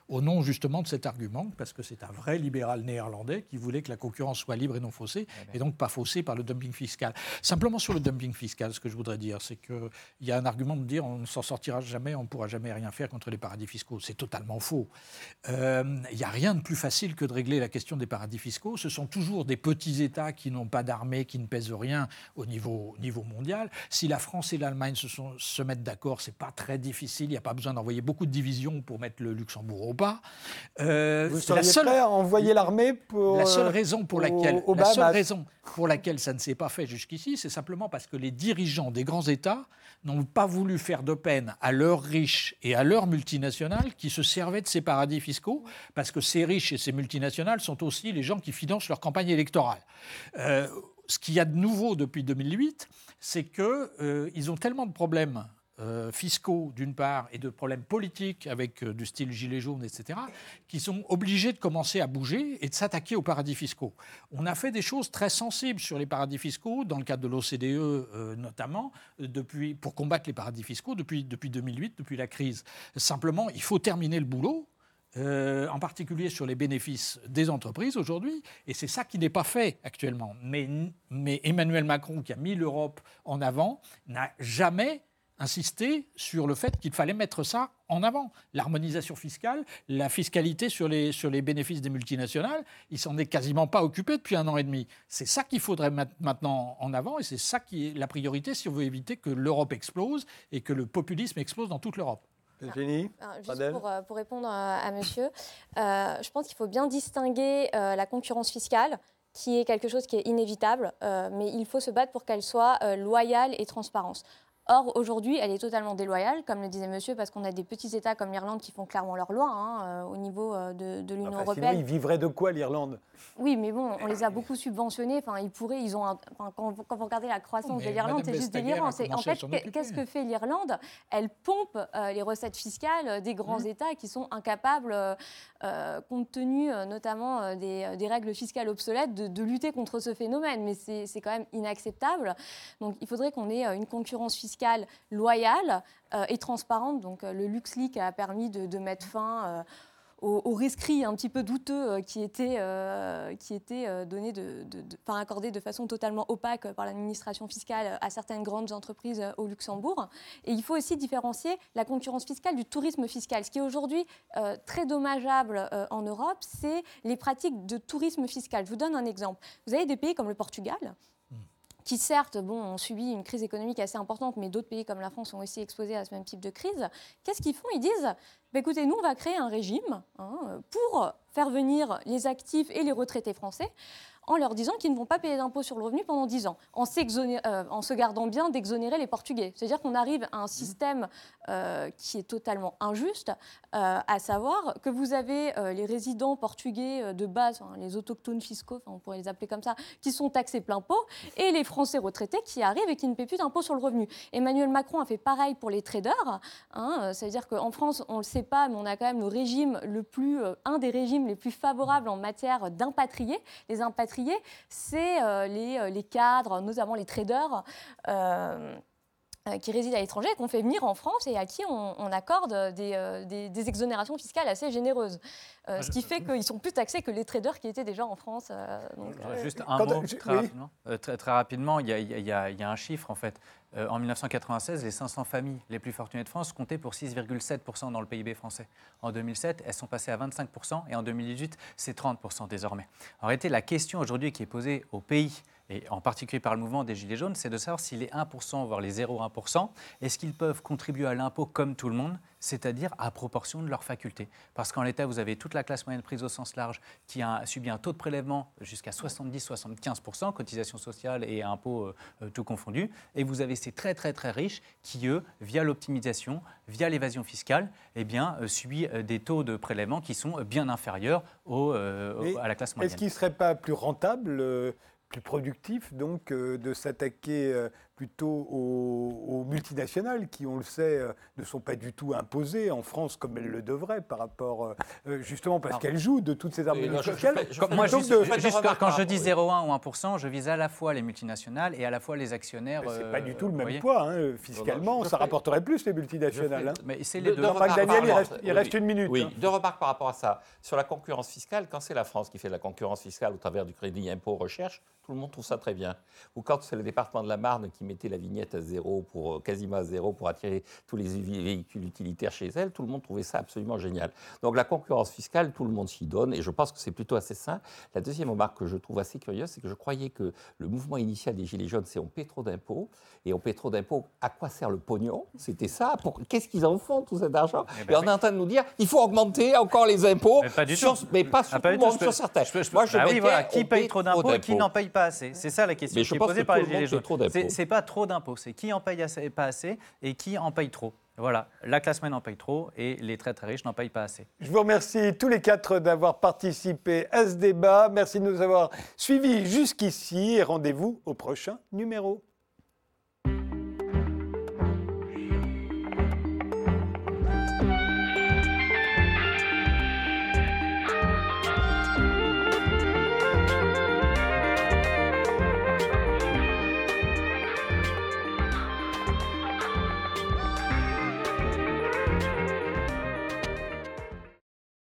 au nom justement de cet argument, parce que c'est un vrai libéral néerlandais qui voulait que la concurrence soit libre et non faussée, et donc pas faussée par le dumping fiscal. Simplement sur le dumping fiscal, ce que je voudrais dire, c'est qu'il y a un argument de dire on ne s'en sortira jamais, on ne pourra jamais rien faire contre les paradis fiscaux. C'est totalement faux. Euh, Il n'y a rien de plus facile que de régler la question des paradis fiscaux. Ce sont toujours des petits États qui n'ont pas d'armée, qui ne pèsent rien au niveau, au niveau mondial. Si la France et l'Allemagne se, se mettent d'accord, c'est pas très difficile. Il n'y a pas besoin d'envoyer beaucoup de divisions pour mettre le Luxembourg au pas. Euh, Vous la seule- prêt à envoyer l'armée pour la seule euh, raison pour laquelle, la seule raison pour laquelle ça ne s'est pas fait jusqu'ici, c'est simplement parce que les dirigeants des grands États n'ont pas voulu faire de peine à leurs riches et à leurs multinationales qui se servaient de ces paradis fiscaux, parce que ces riches et ces multinationales sont aussi les gens qui financent leur campagne électorale. Euh, ce qu'il y a de nouveau depuis 2008, c'est qu'ils ont tellement de problèmes euh, fiscaux d'une part et de problèmes politiques avec euh, du style gilet jaune, etc., qui sont obligés de commencer à bouger et de s'attaquer aux paradis fiscaux. On a fait des choses très sensibles sur les paradis fiscaux, dans le cadre de l'OCDE euh, notamment, depuis, pour combattre les paradis fiscaux depuis, depuis 2008, depuis la crise. Simplement, il faut terminer le boulot. en particulier sur les bénéfices des entreprises aujourd'hui, et c'est ça qui n'est pas fait actuellement. Mais, mais Emmanuel Macron, qui a mis l'Europe en avant, n'a jamais insisté sur le fait qu'il fallait mettre ça en avant. L'harmonisation fiscale, la fiscalité sur les, sur les bénéfices des multinationales, il s'en est quasiment pas occupé depuis un an et demi. C'est ça qu'il faudrait mettre maintenant en avant et c'est ça qui est la priorité si on veut éviter que l'Europe explose et que le populisme explose dans toute l'Europe. Alors, Juste pour, euh, pour répondre à, à monsieur, euh, je pense qu'il faut bien distinguer euh, la concurrence fiscale, qui est quelque chose qui est inévitable, euh, mais il faut se battre pour qu'elle soit euh, loyale et transparente. Or, aujourd'hui, elle est totalement déloyale, comme le disait monsieur, parce qu'on a des petits États comme l'Irlande qui font clairement leur loi hein, euh, au niveau euh, de, de l'Union Enfin, sinon, européenne. ils vivraient de quoi l'Irlande? Oui, mais bon, on les a beaucoup subventionnés. Enfin, ils pourraient, ils ont. un- enfin, quand, vous- quand vous regardez la croissance mais de l'Irlande, c'est juste délirant. en fait, qu'est-ce que fait l'Irlande? Elle pompe euh, les recettes fiscales des grands Mmh. États qui sont incapables, euh, compte tenu euh, notamment des, des règles fiscales obsolètes, de, de lutter contre ce phénomène. Mais c'est c'est quand même inacceptable. Donc, il faudrait qu'on ait une concurrence fiscale loyale euh, et transparente. Donc, euh, le LuxLeak a permis de, mettre fin. euh, aux, aux rescrits un petit peu douteux qui étaient, étaient accordés de façon totalement opaque par l'administration fiscale à certaines grandes entreprises au Luxembourg. Et il faut aussi différencier la concurrence fiscale du tourisme fiscal. Ce qui est aujourd'hui très dommageable en Europe, c'est les pratiques de tourisme fiscal. Je vous donne un exemple. Vous avez des pays comme le Portugal qui certes bon, ont subi une crise économique assez importante, mais d'autres pays comme la France sont aussi exposés à ce même type de crise. Qu'est-ce qu'ils font? Ils disent, bah, écoutez, nous, on va créer un régime hein, pour faire venir les actifs et les retraités français en leur disant qu'ils ne vont pas payer d'impôts sur le revenu pendant 10 ans, en, euh, en se gardant bien d'exonérer les Portugais. C'est-à-dire qu'on arrive à un système euh, qui est totalement injuste, euh, à savoir que vous avez les résidents portugais de base, hein, les autochtones fiscaux, on pourrait les appeler comme ça, qui sont taxés plein pot, et les Français retraités qui arrivent et qui ne paient plus d'impôts sur le revenu. Emmanuel Macron a fait pareil pour les traders. Hein, ça veut dire qu'en France, on ne le sait pas, mais on a quand même le régime le plus, un des régimes les plus favorables en matière d'impatriés. Les impatriés, c'est euh, les, euh, les cadres, notamment les traders. euh, qui résident à l'étranger et qu'on fait venir en France et à qui on, on accorde des, euh, des- des exonérations fiscales assez généreuses. Euh, ce qui fait qu'ils sont plus taxés que les traders qui étaient déjà en France. euh, donc, euh, Juste un mot très oui. rapidement. Euh, très, très rapidement, il y, a, il y a- il y a un chiffre en fait. Euh, en 1996, les 500 familles les plus fortunées de France comptaient pour 6,7% dans le PIB français. En 2007, elles sont passées à 25% et en 2018, c'est 30% désormais. En réalité, la question aujourd'hui qui est posée au pays et en particulier par le mouvement des Gilets jaunes, c'est de savoir si les 1%, voire les 0,1%, est-ce qu'ils peuvent contribuer à l'impôt comme tout le monde, c'est-à-dire à proportion de leurs facultés? Parce qu'en l'état, vous avez toute la classe moyenne prise au sens large qui a subi un taux de prélèvement jusqu'à 70-75%, cotisation sociale et impôts euh, euh, tout confondus. Et vous avez ces très très très riches qui, eux, via l'optimisation, via l'évasion fiscale, eh bien, euh, subissent des taux de prélèvement qui sont bien inférieurs au, euh, à la classe moyenne. Est-ce qu'il ne serait pas plus rentable, plus productif, donc, euh, de s'attaquer euh, plutôt aux, aux multinationales qui, on le sait, euh, ne sont pas du tout imposées en France comme elles le devraient par rapport, euh, euh, justement parce qu'elles jouent de toutes ces je- je sociales. je moi, juste, que de- juste quand je dis rapport- 0,1 ou 1%, je vise à la fois les multinationales et à la fois les actionnaires. C'est euh, pas du tout le même poids, hein, fiscalement, ça fais- rapporterait plus les multinationales. hein. Mais c'est les deux. Daniel, il reste, rapport- il reste une minute. Oui, hein. deux remarques par rapport à ça. Sur la concurrence fiscale, quand c'est la France qui fait de la concurrence fiscale au travers du crédit impôt recherche, tout le monde trouve ça très bien. Ou quand c'est le département de la Marne qui mettait la vignette à zéro, pour, euh, quasiment à zéro, pour attirer tous les véhicules utilitaires chez elle, tout le monde trouvait ça absolument génial. Donc la concurrence fiscale, tout le monde s'y donne, et je pense que c'est plutôt assez sain. La deuxième remarque que je trouve assez curieuse, c'est que je croyais que le mouvement initial des Gilets jaunes, c'est on paie trop d'impôts, et on paie trop d'impôts, à quoi sert le pognon? C'était ça, pour... qu'est-ce qu'ils en font, tout cet argent? Eh Et, ben on oui. est en train de nous dire, il faut augmenter encore les impôts, Mais pas du sur- tout. mais pas sur Ah, pas tout du le tout, monde, je peux- sur certains. je peux- je peux- Moi, je oui, mettais, voilà, qui on paye trop d'impôts? Et qui n'en paye pas assez? C'est ça la question Mais je qui est pense posée que par les Gilets jaunes. C'est- trop d'impôts, c'est qui en paye pas assez et qui en paye trop. Voilà, la classe moyenne en paye trop et les très très riches n'en payent pas assez. Je vous remercie tous les quatre d'avoir participé à ce débat. Merci de nous avoir suivis jusqu'ici et rendez-vous au prochain numéro.